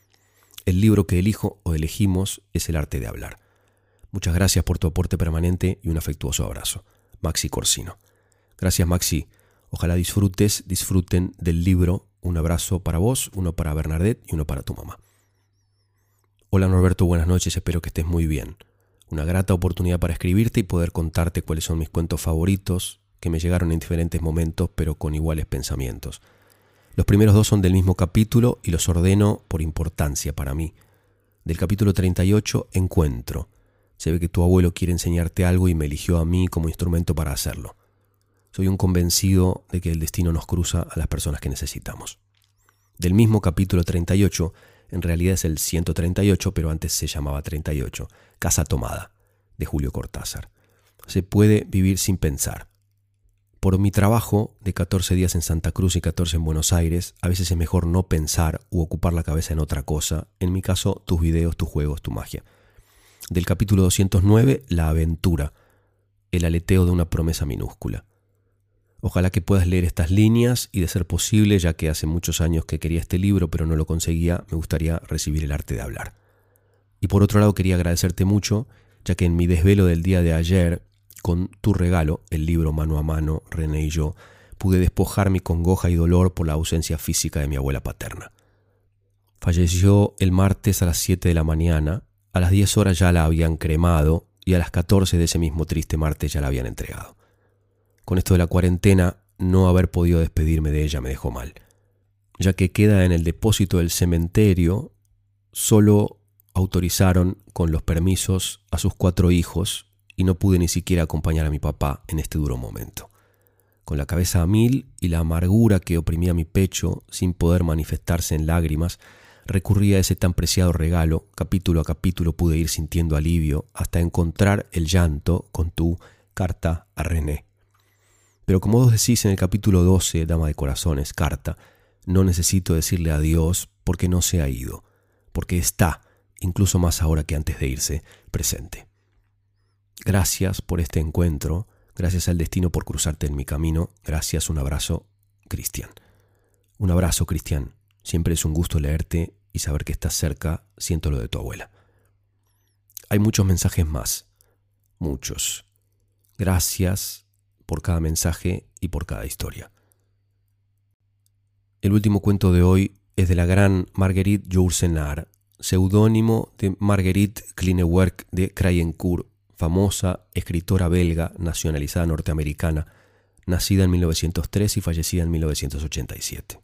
Speaker 1: El libro que elijo o elegimos es El arte de hablar. Muchas gracias por tu aporte permanente y un afectuoso abrazo. Maxi Corsino. Gracias Maxi. Ojalá disfrutes, disfruten del libro. Un abrazo para vos, uno para Bernadette y uno para tu mamá. Hola Norberto, buenas noches, espero que estés muy bien. Una grata oportunidad para escribirte y poder contarte cuáles son mis cuentos favoritos, que me llegaron en diferentes momentos pero con iguales pensamientos. Los primeros dos son del mismo capítulo y los ordeno por importancia para mí. Del capítulo 38, Encuentro. Se ve que tu abuelo quiere enseñarte algo y me eligió a mí como instrumento para hacerlo. Soy un convencido de que el destino nos cruza a las personas que necesitamos. Del mismo capítulo 38, en realidad es el 138, pero antes se llamaba 38, Casa Tomada, de Julio Cortázar. Se puede vivir sin pensar. Por mi trabajo de 14 días en Santa Cruz y 14 en Buenos Aires, a veces es mejor no pensar u ocupar la cabeza en otra cosa, en mi caso tus videos, tus juegos, tu magia. Del capítulo 209, La aventura, el aleteo de una promesa minúscula. Ojalá que puedas leer estas líneas y de ser posible, ya que hace muchos años que quería este libro pero no lo conseguía, me gustaría recibir el arte de hablar. Y por otro lado quería agradecerte mucho, ya que en mi desvelo del día de ayer con tu regalo, el libro mano a mano, René y yo, pude despojar mi congoja y dolor por la ausencia física de mi abuela paterna. Falleció el martes a las 7 de la mañana, a las 10 horas ya la habían cremado y a las 14 de ese mismo triste martes ya la habían entregado. Con esto de la cuarentena, no haber podido despedirme de ella me dejó mal, ya que queda en el depósito del cementerio, solo autorizaron con los permisos a sus cuatro hijos y no pude ni siquiera acompañar a mi papá en este duro momento. Con la cabeza a mil y la amargura que oprimía mi pecho sin poder manifestarse en lágrimas, recurrí a ese tan preciado regalo, capítulo a capítulo pude ir sintiendo alivio hasta encontrar el llanto con tu carta a René. Pero como vos decís en el capítulo 12, Dama de Corazones, carta, no necesito decirle adiós porque no se ha ido, porque está, incluso más ahora que antes de irse, presente. Gracias por este encuentro, gracias al destino por cruzarte en mi camino, gracias, un abrazo, Cristian. Un abrazo, Cristian. Siempre es un gusto leerte y saber que estás cerca, siento lo de tu abuela. Hay muchos mensajes más, muchos. Gracias por cada mensaje y por cada historia. El último cuento de hoy es de la gran Marguerite Yourcenar, seudónimo de Marguerite Klinewerk de Krayencourt, famosa escritora belga nacionalizada norteamericana, nacida en 1903 y fallecida en 1987.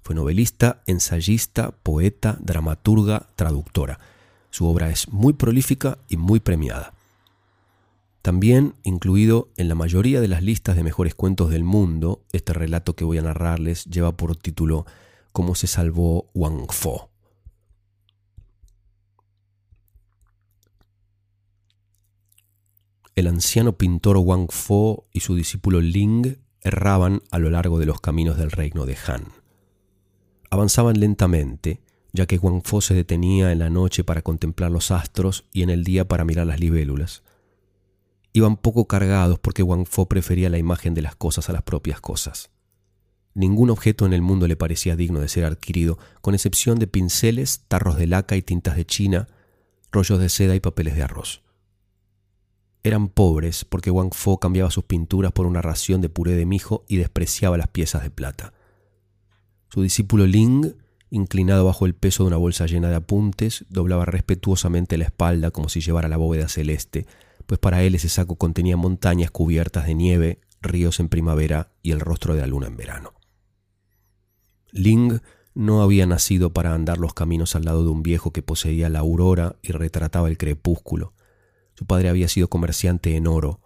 Speaker 1: Fue novelista, ensayista, poeta, dramaturga, traductora. Su obra es muy prolífica y muy premiada. También incluido en la mayoría de las listas de mejores cuentos del mundo, este relato que voy a narrarles lleva por título Cómo se salvó Wang Fo. el anciano pintor Wang Fo y su discípulo Ling erraban a lo largo de los caminos del reino de Han. Avanzaban lentamente, ya que Wang Fo se detenía en la noche para contemplar los astros y en el día para mirar las libélulas. Iban poco cargados porque Wang Fo prefería la imagen de las cosas a las propias cosas. Ningún objeto en el mundo le parecía digno de ser adquirido, con excepción de pinceles, tarros de laca y tintas de china, rollos de seda y papeles de arroz. Eran pobres porque Wang Fo cambiaba sus pinturas por una ración de puré de mijo y despreciaba las piezas de plata. Su discípulo Ling, inclinado bajo el peso de una bolsa llena de apuntes, doblaba respetuosamente la espalda como si llevara la bóveda celeste, pues para él ese saco contenía montañas cubiertas de nieve, ríos en primavera y el rostro de la luna en verano. Ling no había nacido para andar los caminos al lado de un viejo que poseía la aurora y retrataba el crepúsculo. Su padre había sido comerciante en oro,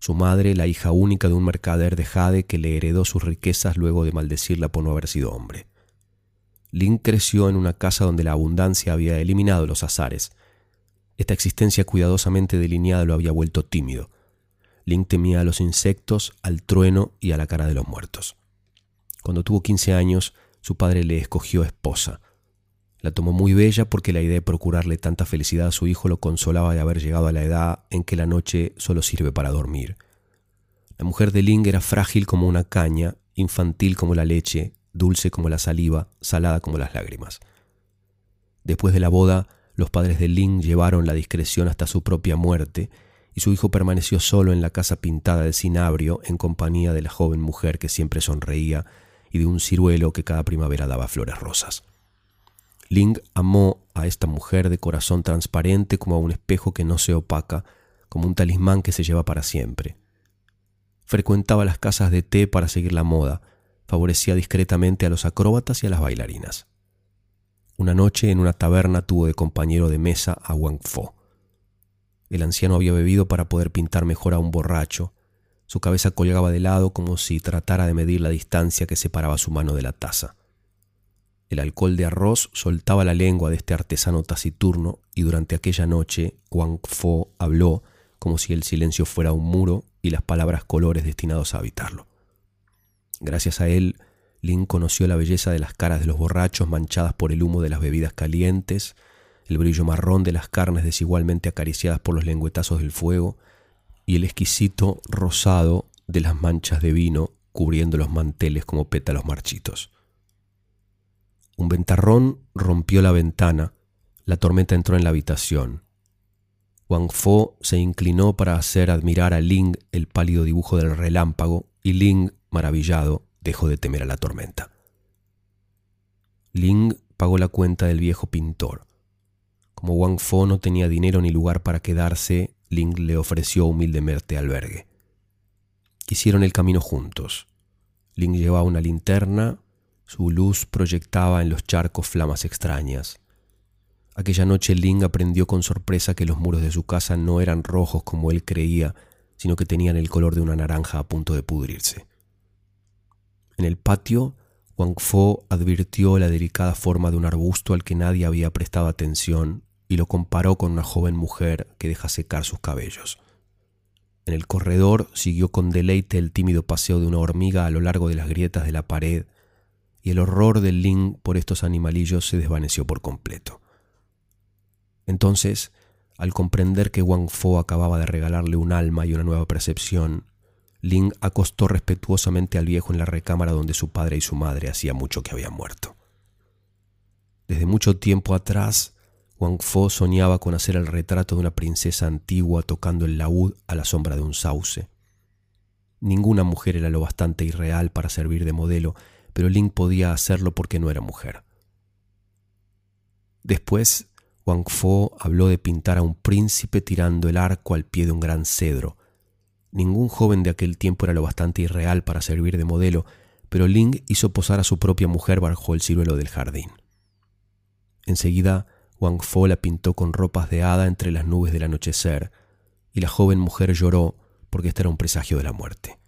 Speaker 1: su madre la hija única de un mercader de Jade que le heredó sus riquezas luego de maldecirla por no haber sido hombre. Ling creció en una casa donde la abundancia había eliminado los azares. Esta existencia cuidadosamente delineada lo había vuelto tímido. Ling temía a los insectos, al trueno y a la cara de los muertos. Cuando tuvo 15 años, su padre le escogió esposa. La tomó muy bella porque la idea de procurarle tanta felicidad a su hijo lo consolaba de haber llegado a la edad en que la noche solo sirve para dormir. La mujer de Ling era frágil como una caña, infantil como la leche, dulce como la saliva, salada como las lágrimas. Después de la boda, los padres de Ling llevaron la discreción hasta su propia muerte, y su hijo permaneció solo en la casa pintada de cinabrio en compañía de la joven mujer que siempre sonreía y de un ciruelo que cada primavera daba flores rosas. Ling amó a esta mujer de corazón transparente como a un espejo que no se opaca, como un talismán que se lleva para siempre. Frecuentaba las casas de té para seguir la moda, favorecía discretamente a los acróbatas y a las bailarinas. Una noche en una taberna tuvo de compañero de mesa a Wang Fo. El anciano había bebido para poder pintar mejor a un borracho, su cabeza colgaba de lado como si tratara de medir la distancia que separaba su mano de la taza. El alcohol de arroz soltaba la lengua de este artesano taciturno y durante aquella noche Wang Fo habló como si el silencio fuera un muro y las palabras colores destinados a habitarlo. Gracias a él, Lin conoció la belleza de las caras de los borrachos manchadas por el humo de las bebidas calientes, el brillo marrón de las carnes desigualmente acariciadas por los lengüetazos del fuego y el exquisito rosado de las manchas de vino cubriendo los manteles como pétalos marchitos. Un ventarrón rompió la ventana, la tormenta entró en la habitación. Wang Fo se inclinó para hacer admirar a Ling el pálido dibujo del relámpago y Ling, maravillado, dejó de temer a la tormenta. Ling pagó la cuenta del viejo pintor. Como Wang Fo no tenía dinero ni lugar para quedarse, Ling le ofreció humildemente albergue. Hicieron el camino juntos. Ling llevaba una linterna, su luz proyectaba en los charcos flamas extrañas. Aquella noche Ling aprendió con sorpresa que los muros de su casa no eran rojos como él creía, sino que tenían el color de una naranja a punto de pudrirse. En el patio, Wang Fo advirtió la delicada forma de un arbusto al que nadie había prestado atención y lo comparó con una joven mujer que deja secar sus cabellos. En el corredor siguió con deleite el tímido paseo de una hormiga a lo largo de las grietas de la pared, y el horror del Ling por estos animalillos se desvaneció por completo. Entonces, al comprender que Wang Fo acababa de regalarle un alma y una nueva percepción, Ling acostó respetuosamente al viejo en la recámara donde su padre y su madre hacía mucho que habían muerto. Desde mucho tiempo atrás, Wang Fo soñaba con hacer el retrato de una princesa antigua tocando el laúd a la sombra de un sauce. Ninguna mujer era lo bastante irreal para servir de modelo, pero Ling podía hacerlo porque no era mujer. Después, Wang Fo habló de pintar a un príncipe tirando el arco al pie de un gran cedro. Ningún joven de aquel tiempo era lo bastante irreal para servir de modelo, pero Ling hizo posar a su propia mujer bajo el ciruelo del jardín. Enseguida, Wang Fo la pintó con ropas de hada entre las nubes del anochecer, y la joven mujer lloró porque este era un presagio de la muerte.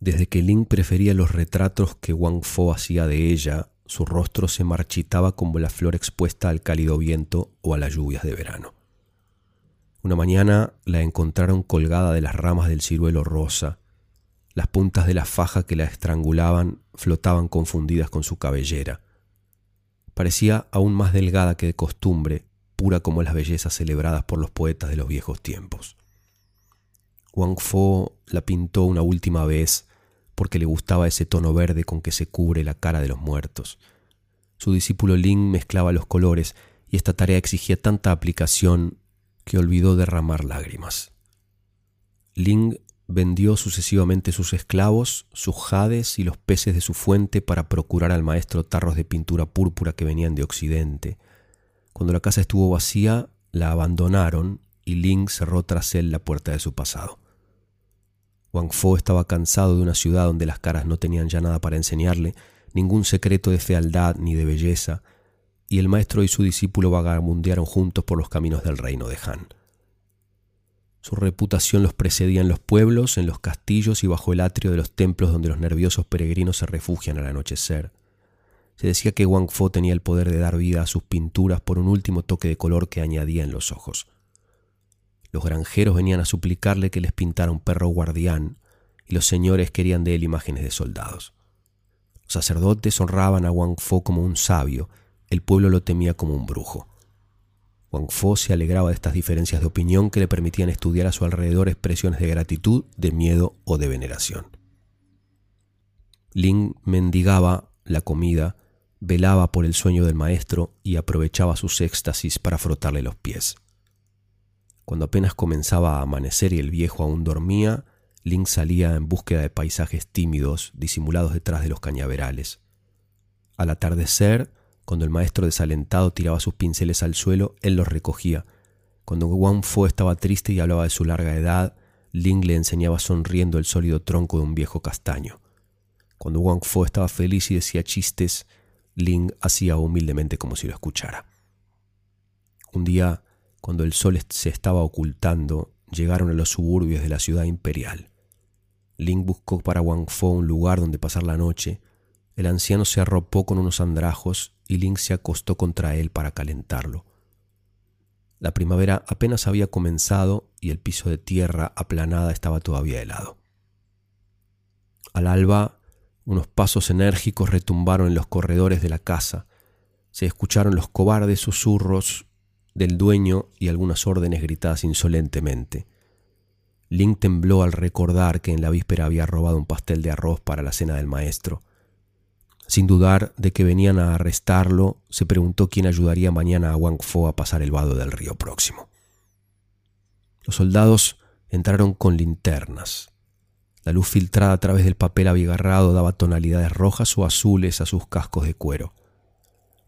Speaker 1: Desde que Ling prefería los retratos que Wang Fo hacía de ella, su rostro se marchitaba como la flor expuesta al cálido viento o a las lluvias de verano. Una mañana la encontraron colgada de las ramas del ciruelo rosa. Las puntas de la faja que la estrangulaban flotaban confundidas con su cabellera. Parecía aún más delgada que de costumbre, pura como las bellezas celebradas por los poetas de los viejos tiempos. Wang Fo la pintó una última vez porque le gustaba ese tono verde con que se cubre la cara de los muertos. Su discípulo Ling mezclaba los colores y esta tarea exigía tanta aplicación que olvidó derramar lágrimas. Ling vendió sucesivamente sus esclavos, sus jades y los peces de su fuente para procurar al maestro tarros de pintura púrpura que venían de Occidente. Cuando la casa estuvo vacía, la abandonaron y Ling cerró tras él la puerta de su pasado. Wang Fo estaba cansado de una ciudad donde las caras no tenían ya nada para enseñarle, ningún secreto de fealdad ni de belleza, y el maestro y su discípulo vagabundearon juntos por los caminos del reino de Han. Su reputación los precedía en los pueblos, en los castillos y bajo el atrio de los templos donde los nerviosos peregrinos se refugian al anochecer. Se decía que Wang Fo tenía el poder de dar vida a sus pinturas por un último toque de color que añadía en los ojos. Los granjeros venían a suplicarle que les pintara un perro guardián, y los señores querían de él imágenes de soldados. Los sacerdotes honraban a Wang Fo como un sabio, el pueblo lo temía como un brujo. Wang Fo se alegraba de estas diferencias de opinión que le permitían estudiar a su alrededor expresiones de gratitud, de miedo o de veneración. Ling mendigaba la comida, velaba por el sueño del maestro y aprovechaba sus éxtasis para frotarle los pies. Cuando apenas comenzaba a amanecer y el viejo aún dormía, Ling salía en búsqueda de paisajes tímidos disimulados detrás de los cañaverales. Al atardecer, cuando el maestro desalentado tiraba sus pinceles al suelo, él los recogía. Cuando Wang Fo estaba triste y hablaba de su larga edad, Ling le enseñaba sonriendo el sólido tronco de un viejo castaño. Cuando Wang Fo estaba feliz y decía chistes, Ling hacía humildemente como si lo escuchara. Un día, cuando el sol se estaba ocultando, llegaron a los suburbios de la ciudad imperial. Ling buscó para Wang Fo un lugar donde pasar la noche. El anciano se arropó con unos andrajos y Ling se acostó contra él para calentarlo. La primavera apenas había comenzado y el piso de tierra aplanada estaba todavía helado. Al alba, unos pasos enérgicos retumbaron en los corredores de la casa. Se escucharon los cobardes susurros del dueño y algunas órdenes gritadas insolentemente. Ling tembló al recordar que en la víspera había robado un pastel de arroz para la cena del maestro. Sin dudar de que venían a arrestarlo, se preguntó quién ayudaría mañana a Wang Fo a pasar el vado del río próximo. Los soldados entraron con linternas. La luz filtrada a través del papel abigarrado daba tonalidades rojas o azules a sus cascos de cuero.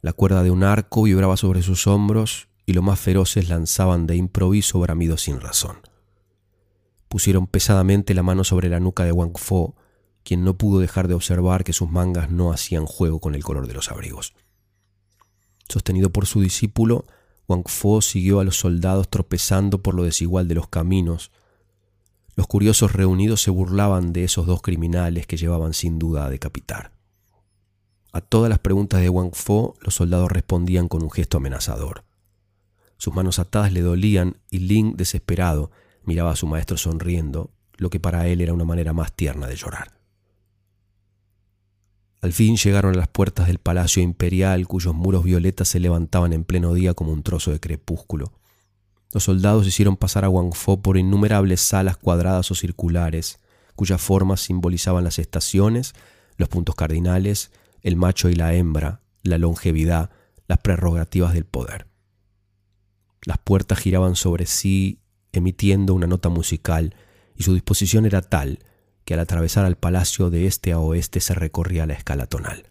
Speaker 1: La cuerda de un arco vibraba sobre sus hombros y los más feroces lanzaban de improviso bramidos sin razón. Pusieron pesadamente la mano sobre la nuca de Wang Fo quien no pudo dejar de observar que sus mangas no hacían juego con el color de los abrigos. Sostenido por su discípulo, Wang Fo siguió a los soldados tropezando por lo desigual de los caminos. Los curiosos reunidos se burlaban de esos dos criminales que llevaban sin duda a decapitar. A todas las preguntas de Wang Fo, los soldados respondían con un gesto amenazador. Sus manos atadas le dolían y Ling, desesperado, miraba a su maestro sonriendo, lo que para él era una manera más tierna de llorar. Al fin llegaron a las puertas del palacio imperial cuyos muros violetas se levantaban en pleno día como un trozo de crepúsculo. Los soldados hicieron pasar a Wang Fo por innumerables salas cuadradas o circulares, cuyas formas simbolizaban las estaciones, los puntos cardinales, el macho y la hembra, la longevidad, las prerrogativas del poder. Las puertas giraban sobre sí, emitiendo una nota musical, y su disposición era tal que al atravesar al palacio de este a oeste se recorría la escala tonal.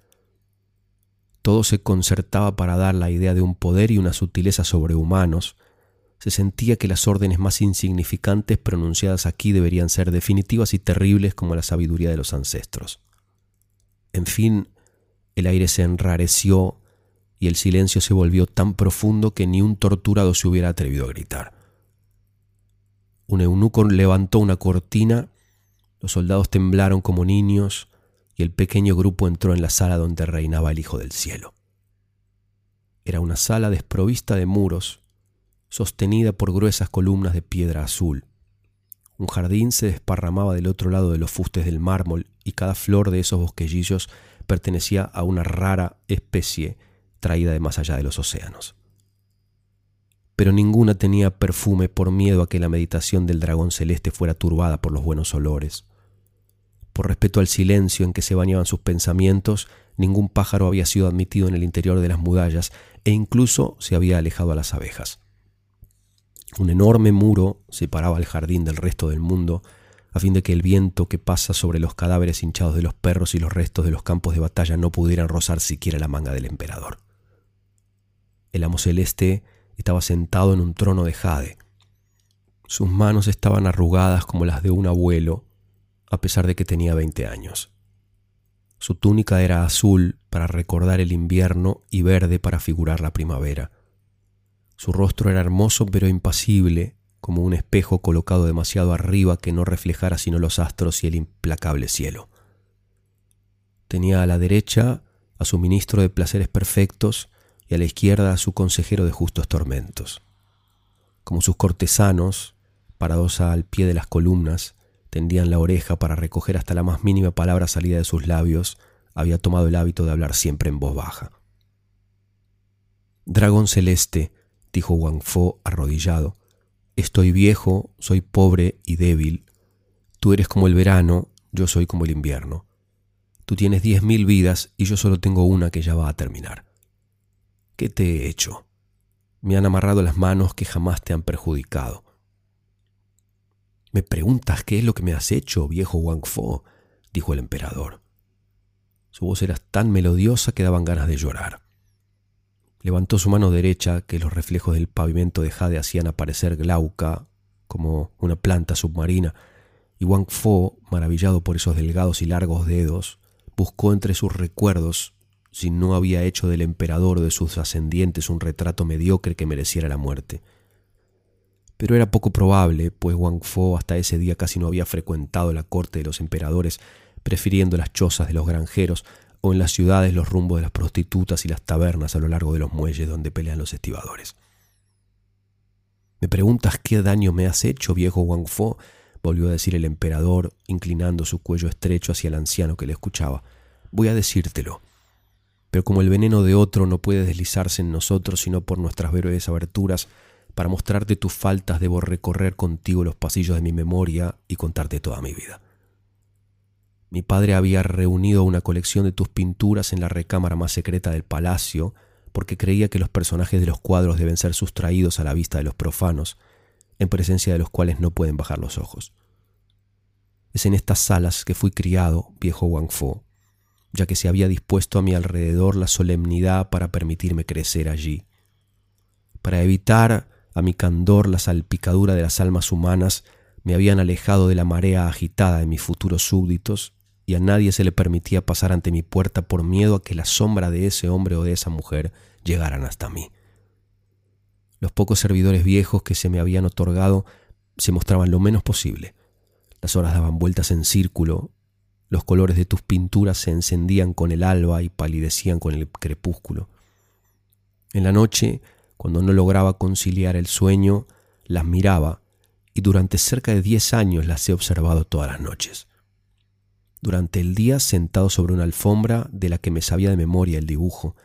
Speaker 1: Todo se concertaba para dar la idea de un poder y una sutileza sobrehumanos. Se sentía que las órdenes más insignificantes pronunciadas aquí deberían ser definitivas y terribles como la sabiduría de los ancestros. En fin, el aire se enrareció y el silencio se volvió tan profundo que ni un torturado se hubiera atrevido a gritar. Un eunuco levantó una cortina los soldados temblaron como niños y el pequeño grupo entró en la sala donde reinaba el Hijo del Cielo. Era una sala desprovista de muros. sostenida por gruesas columnas de piedra azul. Un jardín se desparramaba del otro lado de los fustes del mármol y cada flor de esos bosquellillos pertenecía a una rara especie traída de más allá de los océanos. Pero ninguna tenía perfume por miedo a que la meditación del dragón celeste fuera turbada por los buenos olores. Por respeto al silencio en que se bañaban sus pensamientos, ningún pájaro había sido admitido en el interior de las murallas e incluso se había alejado a las abejas. Un enorme muro separaba el jardín del resto del mundo, a fin de que el viento que pasa sobre los cadáveres hinchados de los perros y los restos de los campos de batalla no pudieran rozar siquiera la manga del emperador. El amo celeste estaba sentado en un trono de jade. Sus manos estaban arrugadas como las de un abuelo, a pesar de que tenía veinte años. Su túnica era azul para recordar el invierno y verde para figurar la primavera. Su rostro era hermoso pero impasible, como un espejo colocado demasiado arriba que no reflejara sino los astros y el implacable cielo. Tenía a la derecha a su ministro de placeres perfectos y a la izquierda a su consejero de justos tormentos. Como sus cortesanos, parados al pie de las columnas, tendían la oreja para recoger hasta la más mínima palabra salida de sus labios, había tomado el hábito de hablar siempre en voz baja. Dragón celeste, dijo Wang Fo arrodillado, estoy viejo, soy pobre y débil. Tú eres como el verano, yo soy como el invierno. Tú tienes diez mil vidas y yo solo tengo una que ya va a terminar. ¿Qué te he hecho? Me han amarrado las manos que jamás te han perjudicado. ¿Me preguntas qué es lo que me has hecho, viejo Wang Fo? dijo el emperador. Su voz era tan melodiosa que daban ganas de llorar. Levantó su mano derecha, que los reflejos del pavimento de jade hacían aparecer glauca, como una planta submarina, y Wang Fo, maravillado por esos delgados y largos dedos, buscó entre sus recuerdos si no había hecho del emperador o de sus ascendientes un retrato mediocre que mereciera la muerte. Pero era poco probable, pues Wang Fo hasta ese día casi no había frecuentado la corte de los emperadores, prefiriendo las chozas de los granjeros o en las ciudades los rumbos de las prostitutas y las tabernas a lo largo de los muelles donde pelean los estibadores. ¿Me preguntas qué daño me has hecho, viejo Wang Fo? volvió a decir el emperador, inclinando su cuello estrecho hacia el anciano que le escuchaba. Voy a decírtelo pero como el veneno de otro no puede deslizarse en nosotros sino por nuestras breves aberturas, para mostrarte tus faltas debo recorrer contigo los pasillos de mi memoria y contarte toda mi vida. Mi padre había reunido una colección de tus pinturas en la recámara más secreta del palacio, porque creía que los personajes de los cuadros deben ser sustraídos a la vista de los profanos, en presencia de los cuales no pueden bajar los ojos. Es en estas salas que fui criado, viejo Wang Fo, ya que se había dispuesto a mi alrededor la solemnidad para permitirme crecer allí. Para evitar a mi candor la salpicadura de las almas humanas, me habían alejado de la marea agitada de mis futuros súbditos, y a nadie se le permitía pasar ante mi puerta por miedo a que la sombra de ese hombre o de esa mujer llegaran hasta mí. Los pocos servidores viejos que se me habían otorgado se mostraban lo menos posible. Las horas daban vueltas en círculo los colores de tus pinturas se encendían con el alba y palidecían con el crepúsculo. En la noche, cuando no lograba conciliar el sueño, las miraba y durante cerca de diez años las he observado todas las noches. Durante el día, sentado sobre una alfombra de la que me sabía de memoria el dibujo,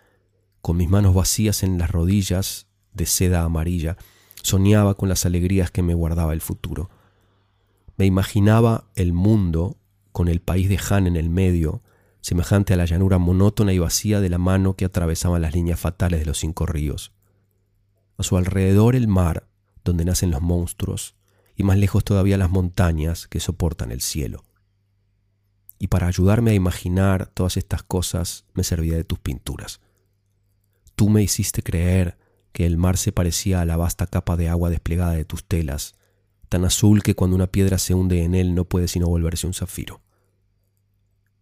Speaker 1: con mis manos vacías en las rodillas de seda amarilla, soñaba con las alegrías que me guardaba el futuro. Me imaginaba el mundo con el país de Han en el medio, semejante a la llanura monótona y vacía de la mano que atravesaba las líneas fatales de los cinco ríos. A su alrededor el mar, donde nacen los monstruos, y más lejos todavía las montañas que soportan el cielo. Y para ayudarme a imaginar todas estas cosas me servía de tus pinturas. Tú me hiciste creer que el mar se parecía a la vasta capa de agua desplegada de tus telas, tan azul que cuando una piedra se hunde en él no puede sino volverse un zafiro.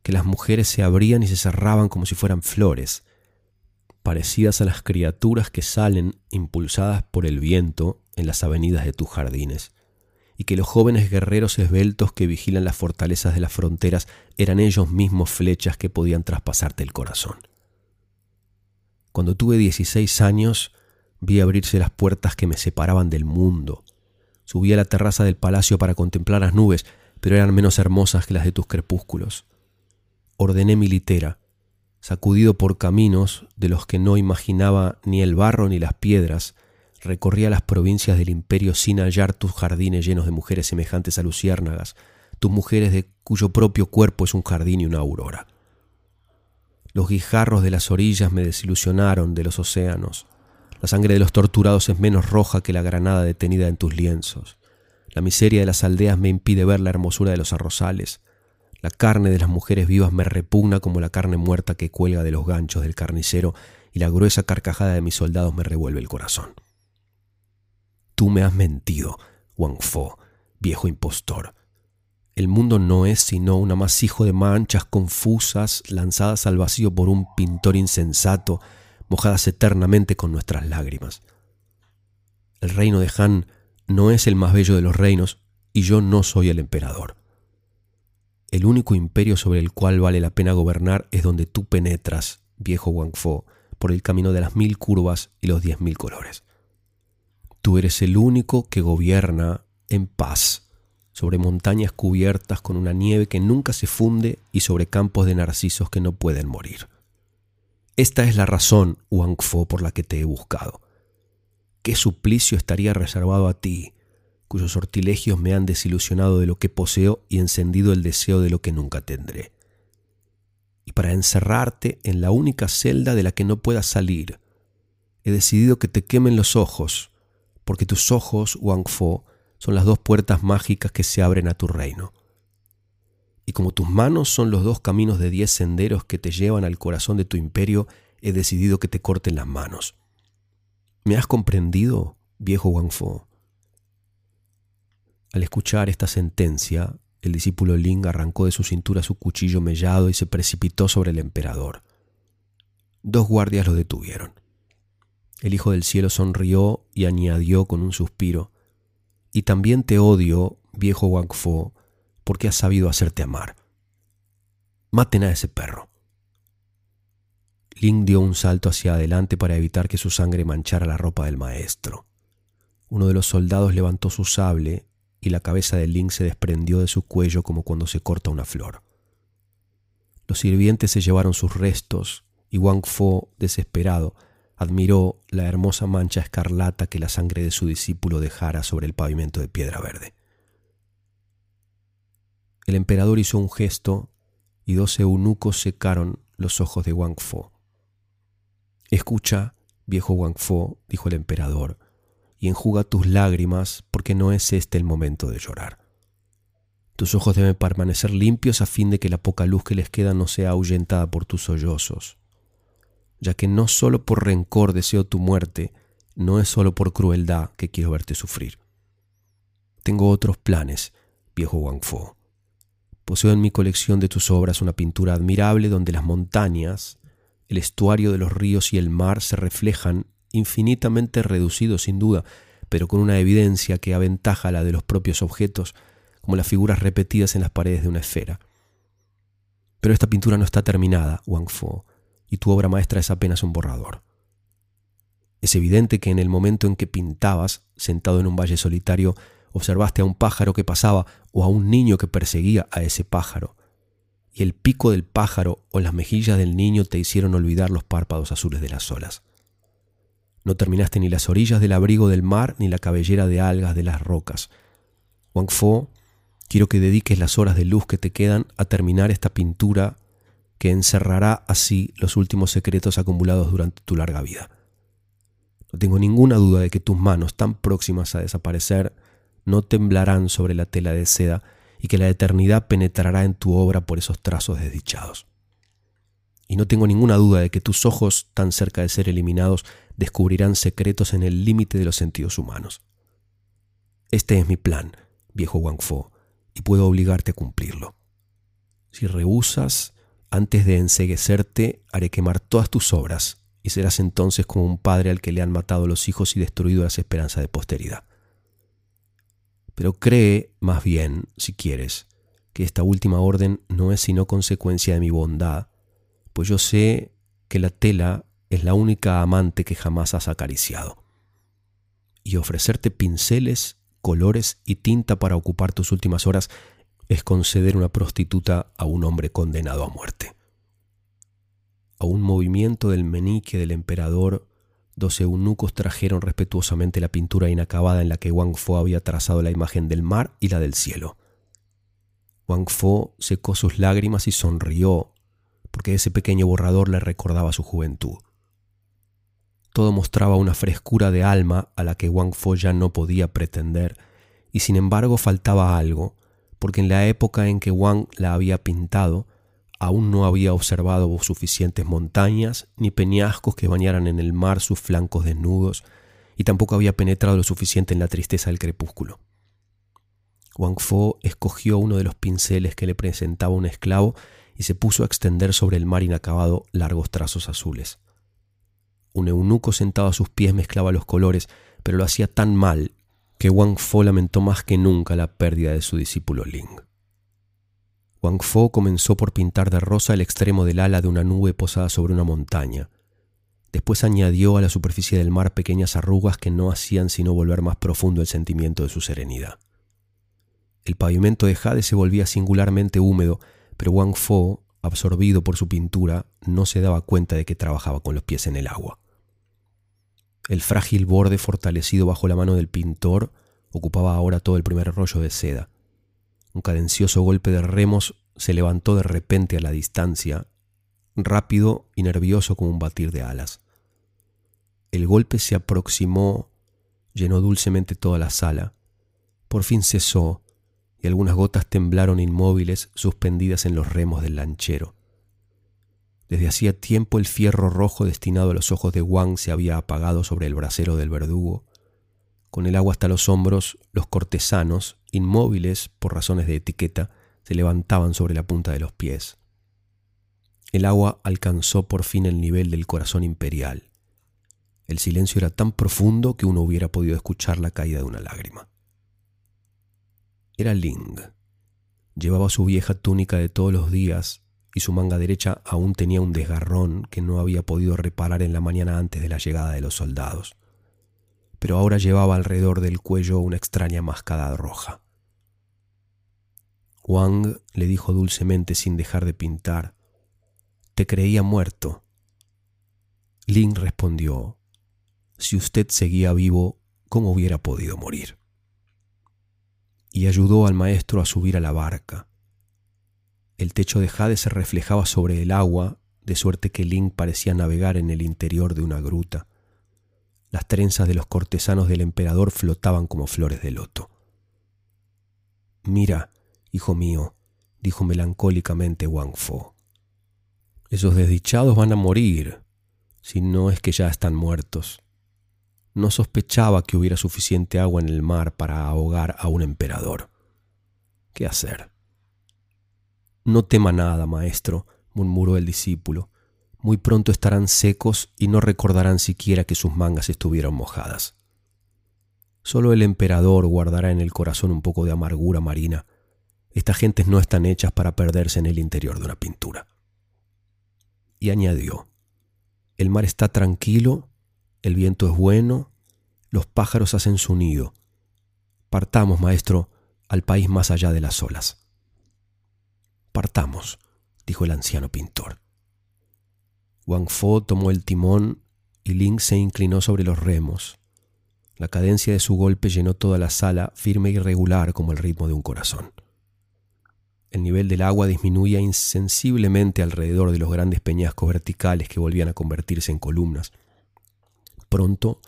Speaker 1: Que las mujeres se abrían y se cerraban como si fueran flores, parecidas a las criaturas que salen impulsadas por el viento en las avenidas de tus jardines, y que los jóvenes guerreros esbeltos que vigilan las fortalezas de las fronteras eran ellos mismos flechas que podían traspasarte el corazón. Cuando tuve 16 años, Vi abrirse las puertas que me separaban del mundo. Subí a la terraza del palacio para contemplar las nubes, pero eran menos hermosas que las de tus crepúsculos. Ordené mi litera, sacudido por caminos de los que no imaginaba ni el barro ni las piedras, recorría las provincias del imperio sin hallar tus jardines llenos de mujeres semejantes a luciérnagas, tus mujeres de cuyo propio cuerpo es un jardín y una aurora. Los guijarros de las orillas me desilusionaron de los océanos. La sangre de los torturados es menos roja que la granada detenida en tus lienzos. La miseria de las aldeas me impide ver la hermosura de los arrozales. La carne de las mujeres vivas me repugna como la carne muerta que cuelga de los ganchos del carnicero y la gruesa carcajada de mis soldados me revuelve el corazón. Tú me has mentido, Wang Fo, viejo impostor. El mundo no es sino un amasijo de manchas confusas lanzadas al vacío por un pintor insensato, mojadas eternamente con nuestras lágrimas. El reino de Han no es el más bello de los reinos y yo no soy el emperador. El único imperio sobre el cual vale la pena gobernar es donde tú penetras, viejo Wang Fo, por el camino de las mil curvas y los diez mil colores. Tú eres el único que gobierna en paz sobre montañas cubiertas con una nieve que nunca se funde y sobre campos de narcisos que no pueden morir. Esta es la razón, Wang Fo, por la que te he buscado. ¿Qué suplicio estaría reservado a ti, cuyos sortilegios me han desilusionado de lo que poseo y encendido el deseo de lo que nunca tendré? Y para encerrarte en la única celda de la que no puedas salir, he decidido que te quemen los ojos, porque tus ojos, Wang Fo, son las dos puertas mágicas que se abren a tu reino. Y como tus manos son los dos caminos de diez senderos que te llevan al corazón de tu imperio, he decidido que te corten las manos. ¿Me has comprendido, viejo Wang Fo? Al escuchar esta sentencia, el discípulo Ling arrancó de su cintura su cuchillo mellado y se precipitó sobre el emperador. Dos guardias lo detuvieron. El Hijo del Cielo sonrió y añadió con un suspiro, y también te odio, viejo Wang Fo, porque has sabido hacerte amar. Maten a ese perro. Ling dio un salto hacia adelante para evitar que su sangre manchara la ropa del maestro. Uno de los soldados levantó su sable y la cabeza de Ling se desprendió de su cuello como cuando se corta una flor. Los sirvientes se llevaron sus restos y Wang Fo, desesperado, admiró la hermosa mancha escarlata que la sangre de su discípulo dejara sobre el pavimento de piedra verde. El emperador hizo un gesto y dos eunucos secaron los ojos de Wang Fo. Escucha, viejo Wang Fo, dijo el emperador, y enjuga tus lágrimas porque no es este el momento de llorar. Tus ojos deben permanecer limpios a fin de que la poca luz que les queda no sea ahuyentada por tus sollozos ya que no solo por rencor deseo tu muerte, no es solo por crueldad que quiero verte sufrir. Tengo otros planes, viejo Wang Fo. Poseo en mi colección de tus obras una pintura admirable donde las montañas, el estuario de los ríos y el mar se reflejan infinitamente reducidos sin duda, pero con una evidencia que aventaja la de los propios objetos, como las figuras repetidas en las paredes de una esfera. Pero esta pintura no está terminada, Wang Fo, y tu obra maestra es apenas un borrador. Es evidente que en el momento en que pintabas, sentado en un valle solitario, observaste a un pájaro que pasaba o a un niño que perseguía a ese pájaro, y el pico del pájaro o las mejillas del niño te hicieron olvidar los párpados azules de las olas. No terminaste ni las orillas del abrigo del mar ni la cabellera de algas de las rocas. Wang Fo, quiero que dediques las horas de luz que te quedan a terminar esta pintura que encerrará así los últimos secretos acumulados durante tu larga vida. No tengo ninguna duda de que tus manos, tan próximas a desaparecer, no temblarán sobre la tela de seda y que la eternidad penetrará en tu obra por esos trazos desdichados. Y no tengo ninguna duda de que tus ojos, tan cerca de ser eliminados, descubrirán secretos en el límite de los sentidos humanos. Este es mi plan, viejo Wang Fo, y puedo obligarte a cumplirlo. Si rehusas, antes de enseguecerte, haré quemar todas tus obras, y serás entonces como un padre al que le han matado los hijos y destruido las esperanzas de posteridad. Pero cree, más bien, si quieres, que esta última orden no es sino consecuencia de mi bondad, pues yo sé que la tela es la única amante que jamás has acariciado. y ofrecerte pinceles, colores y tinta para ocupar tus últimas horas es conceder una prostituta a un hombre condenado a muerte. A un movimiento del menique del emperador, dos eunucos trajeron respetuosamente la pintura inacabada en la que Wang Fo había trazado la imagen del mar y la del cielo. Wang Fo secó sus lágrimas y sonrió, porque ese pequeño borrador le recordaba su juventud. Todo mostraba una frescura de alma a la que Wang Fo ya no podía pretender, y sin embargo faltaba algo, porque en la época en que Wang la había pintado, aún no había observado suficientes montañas ni peñascos que bañaran en el mar sus flancos desnudos, y tampoco había penetrado lo suficiente en la tristeza del crepúsculo. Wang Fo escogió uno de los pinceles que le presentaba un esclavo y se puso a extender sobre el mar inacabado largos trazos azules. Un eunuco sentado a sus pies mezclaba los colores, pero lo hacía tan mal que Wang Fo lamentó más que nunca la pérdida de su discípulo Ling. Wang Fo comenzó por pintar de rosa el extremo del ala de una nube posada sobre una montaña. Después añadió a la superficie del mar pequeñas arrugas que no hacían sino volver más profundo el sentimiento de su serenidad. El pavimento de jade se volvía singularmente húmedo, pero Wang Fo, absorbido por su pintura, no se daba cuenta de que trabajaba con los pies en el agua. El frágil borde fortalecido bajo la mano del pintor ocupaba ahora todo el primer rollo de seda. Un cadencioso golpe de remos se levantó de repente a la distancia, rápido y nervioso como un batir de alas. El golpe se aproximó, llenó dulcemente toda la sala. Por fin cesó y algunas gotas temblaron inmóviles suspendidas en los remos del lanchero. Desde hacía tiempo el fierro rojo destinado a los ojos de Wang se había apagado sobre el brasero del verdugo. Con el agua hasta los hombros, los cortesanos, inmóviles por razones de etiqueta, se levantaban sobre la punta de los pies. El agua alcanzó por fin el nivel del corazón imperial. El silencio era tan profundo que uno hubiera podido escuchar la caída de una lágrima. Era Ling. Llevaba su vieja túnica de todos los días y su manga derecha aún tenía un desgarrón que no había podido reparar en la mañana antes de la llegada de los soldados. Pero ahora llevaba alrededor del cuello una extraña mascada roja. Wang le dijo dulcemente sin dejar de pintar, Te creía muerto. Ling respondió, Si usted seguía vivo, ¿cómo hubiera podido morir? Y ayudó al maestro a subir a la barca. El techo de jade se reflejaba sobre el agua, de suerte que Link parecía navegar en el interior de una gruta. Las trenzas de los cortesanos del emperador flotaban como flores de loto. Mira, hijo mío, dijo melancólicamente Wang Fo. Esos desdichados van a morir, si no es que ya están muertos. No sospechaba que hubiera suficiente agua en el mar para ahogar a un emperador. ¿Qué hacer? No tema nada, maestro, murmuró el discípulo. Muy pronto estarán secos y no recordarán siquiera que sus mangas estuvieron mojadas. Solo el emperador guardará en el corazón un poco de amargura marina. Estas gentes no están hechas para perderse en el interior de una pintura. Y añadió, el mar está tranquilo el viento es bueno, los pájaros hacen su nido. Partamos, maestro, al país más allá de las olas. Partamos, dijo el anciano pintor. Wang Fo tomó el timón y Ling se inclinó sobre los remos. La cadencia de su golpe llenó toda la sala, firme y regular como el ritmo de un corazón. El nivel del agua disminuía insensiblemente alrededor de los grandes peñascos verticales que volvían a convertirse en columnas. Pronto,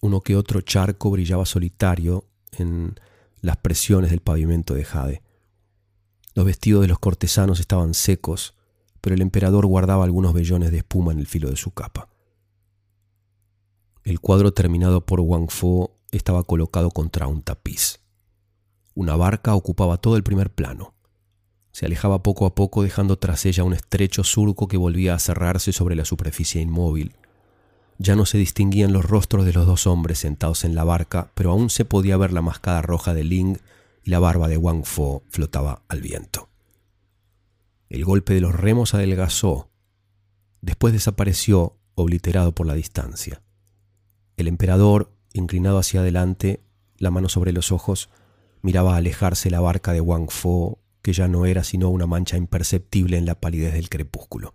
Speaker 1: uno que otro charco brillaba solitario en las presiones del pavimento de jade. Los vestidos de los cortesanos estaban secos, pero el emperador guardaba algunos vellones de espuma en el filo de su capa. El cuadro terminado por Wang Fo estaba colocado contra un tapiz. Una barca ocupaba todo el primer plano. Se alejaba poco a poco dejando tras ella un estrecho surco que volvía a cerrarse sobre la superficie inmóvil, ya no se distinguían los rostros de los dos hombres sentados en la barca, pero aún se podía ver la mascada roja de Ling y la barba de Wang Fo flotaba al viento. El golpe de los remos adelgazó. Después desapareció, obliterado por la distancia. El emperador
Speaker 2: inclinado hacia adelante, la mano sobre los ojos, miraba alejarse la barca de Wang Fo, que ya no era sino una mancha imperceptible en la palidez del crepúsculo.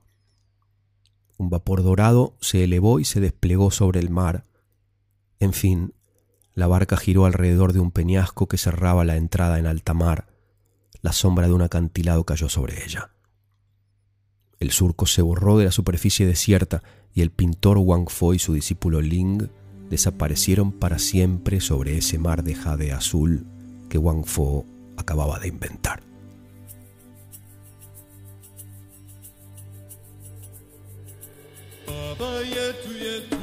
Speaker 2: Un vapor dorado se elevó y se desplegó sobre el mar. En fin, la barca giró alrededor de un peñasco que cerraba la entrada en alta mar. La sombra de un acantilado cayó sobre ella. El surco se borró de la superficie desierta y el pintor Wang Fo y su discípulo Ling desaparecieron para siempre sobre ese mar de jade azul que Wang Fo acababa de inventar. Yetu yetu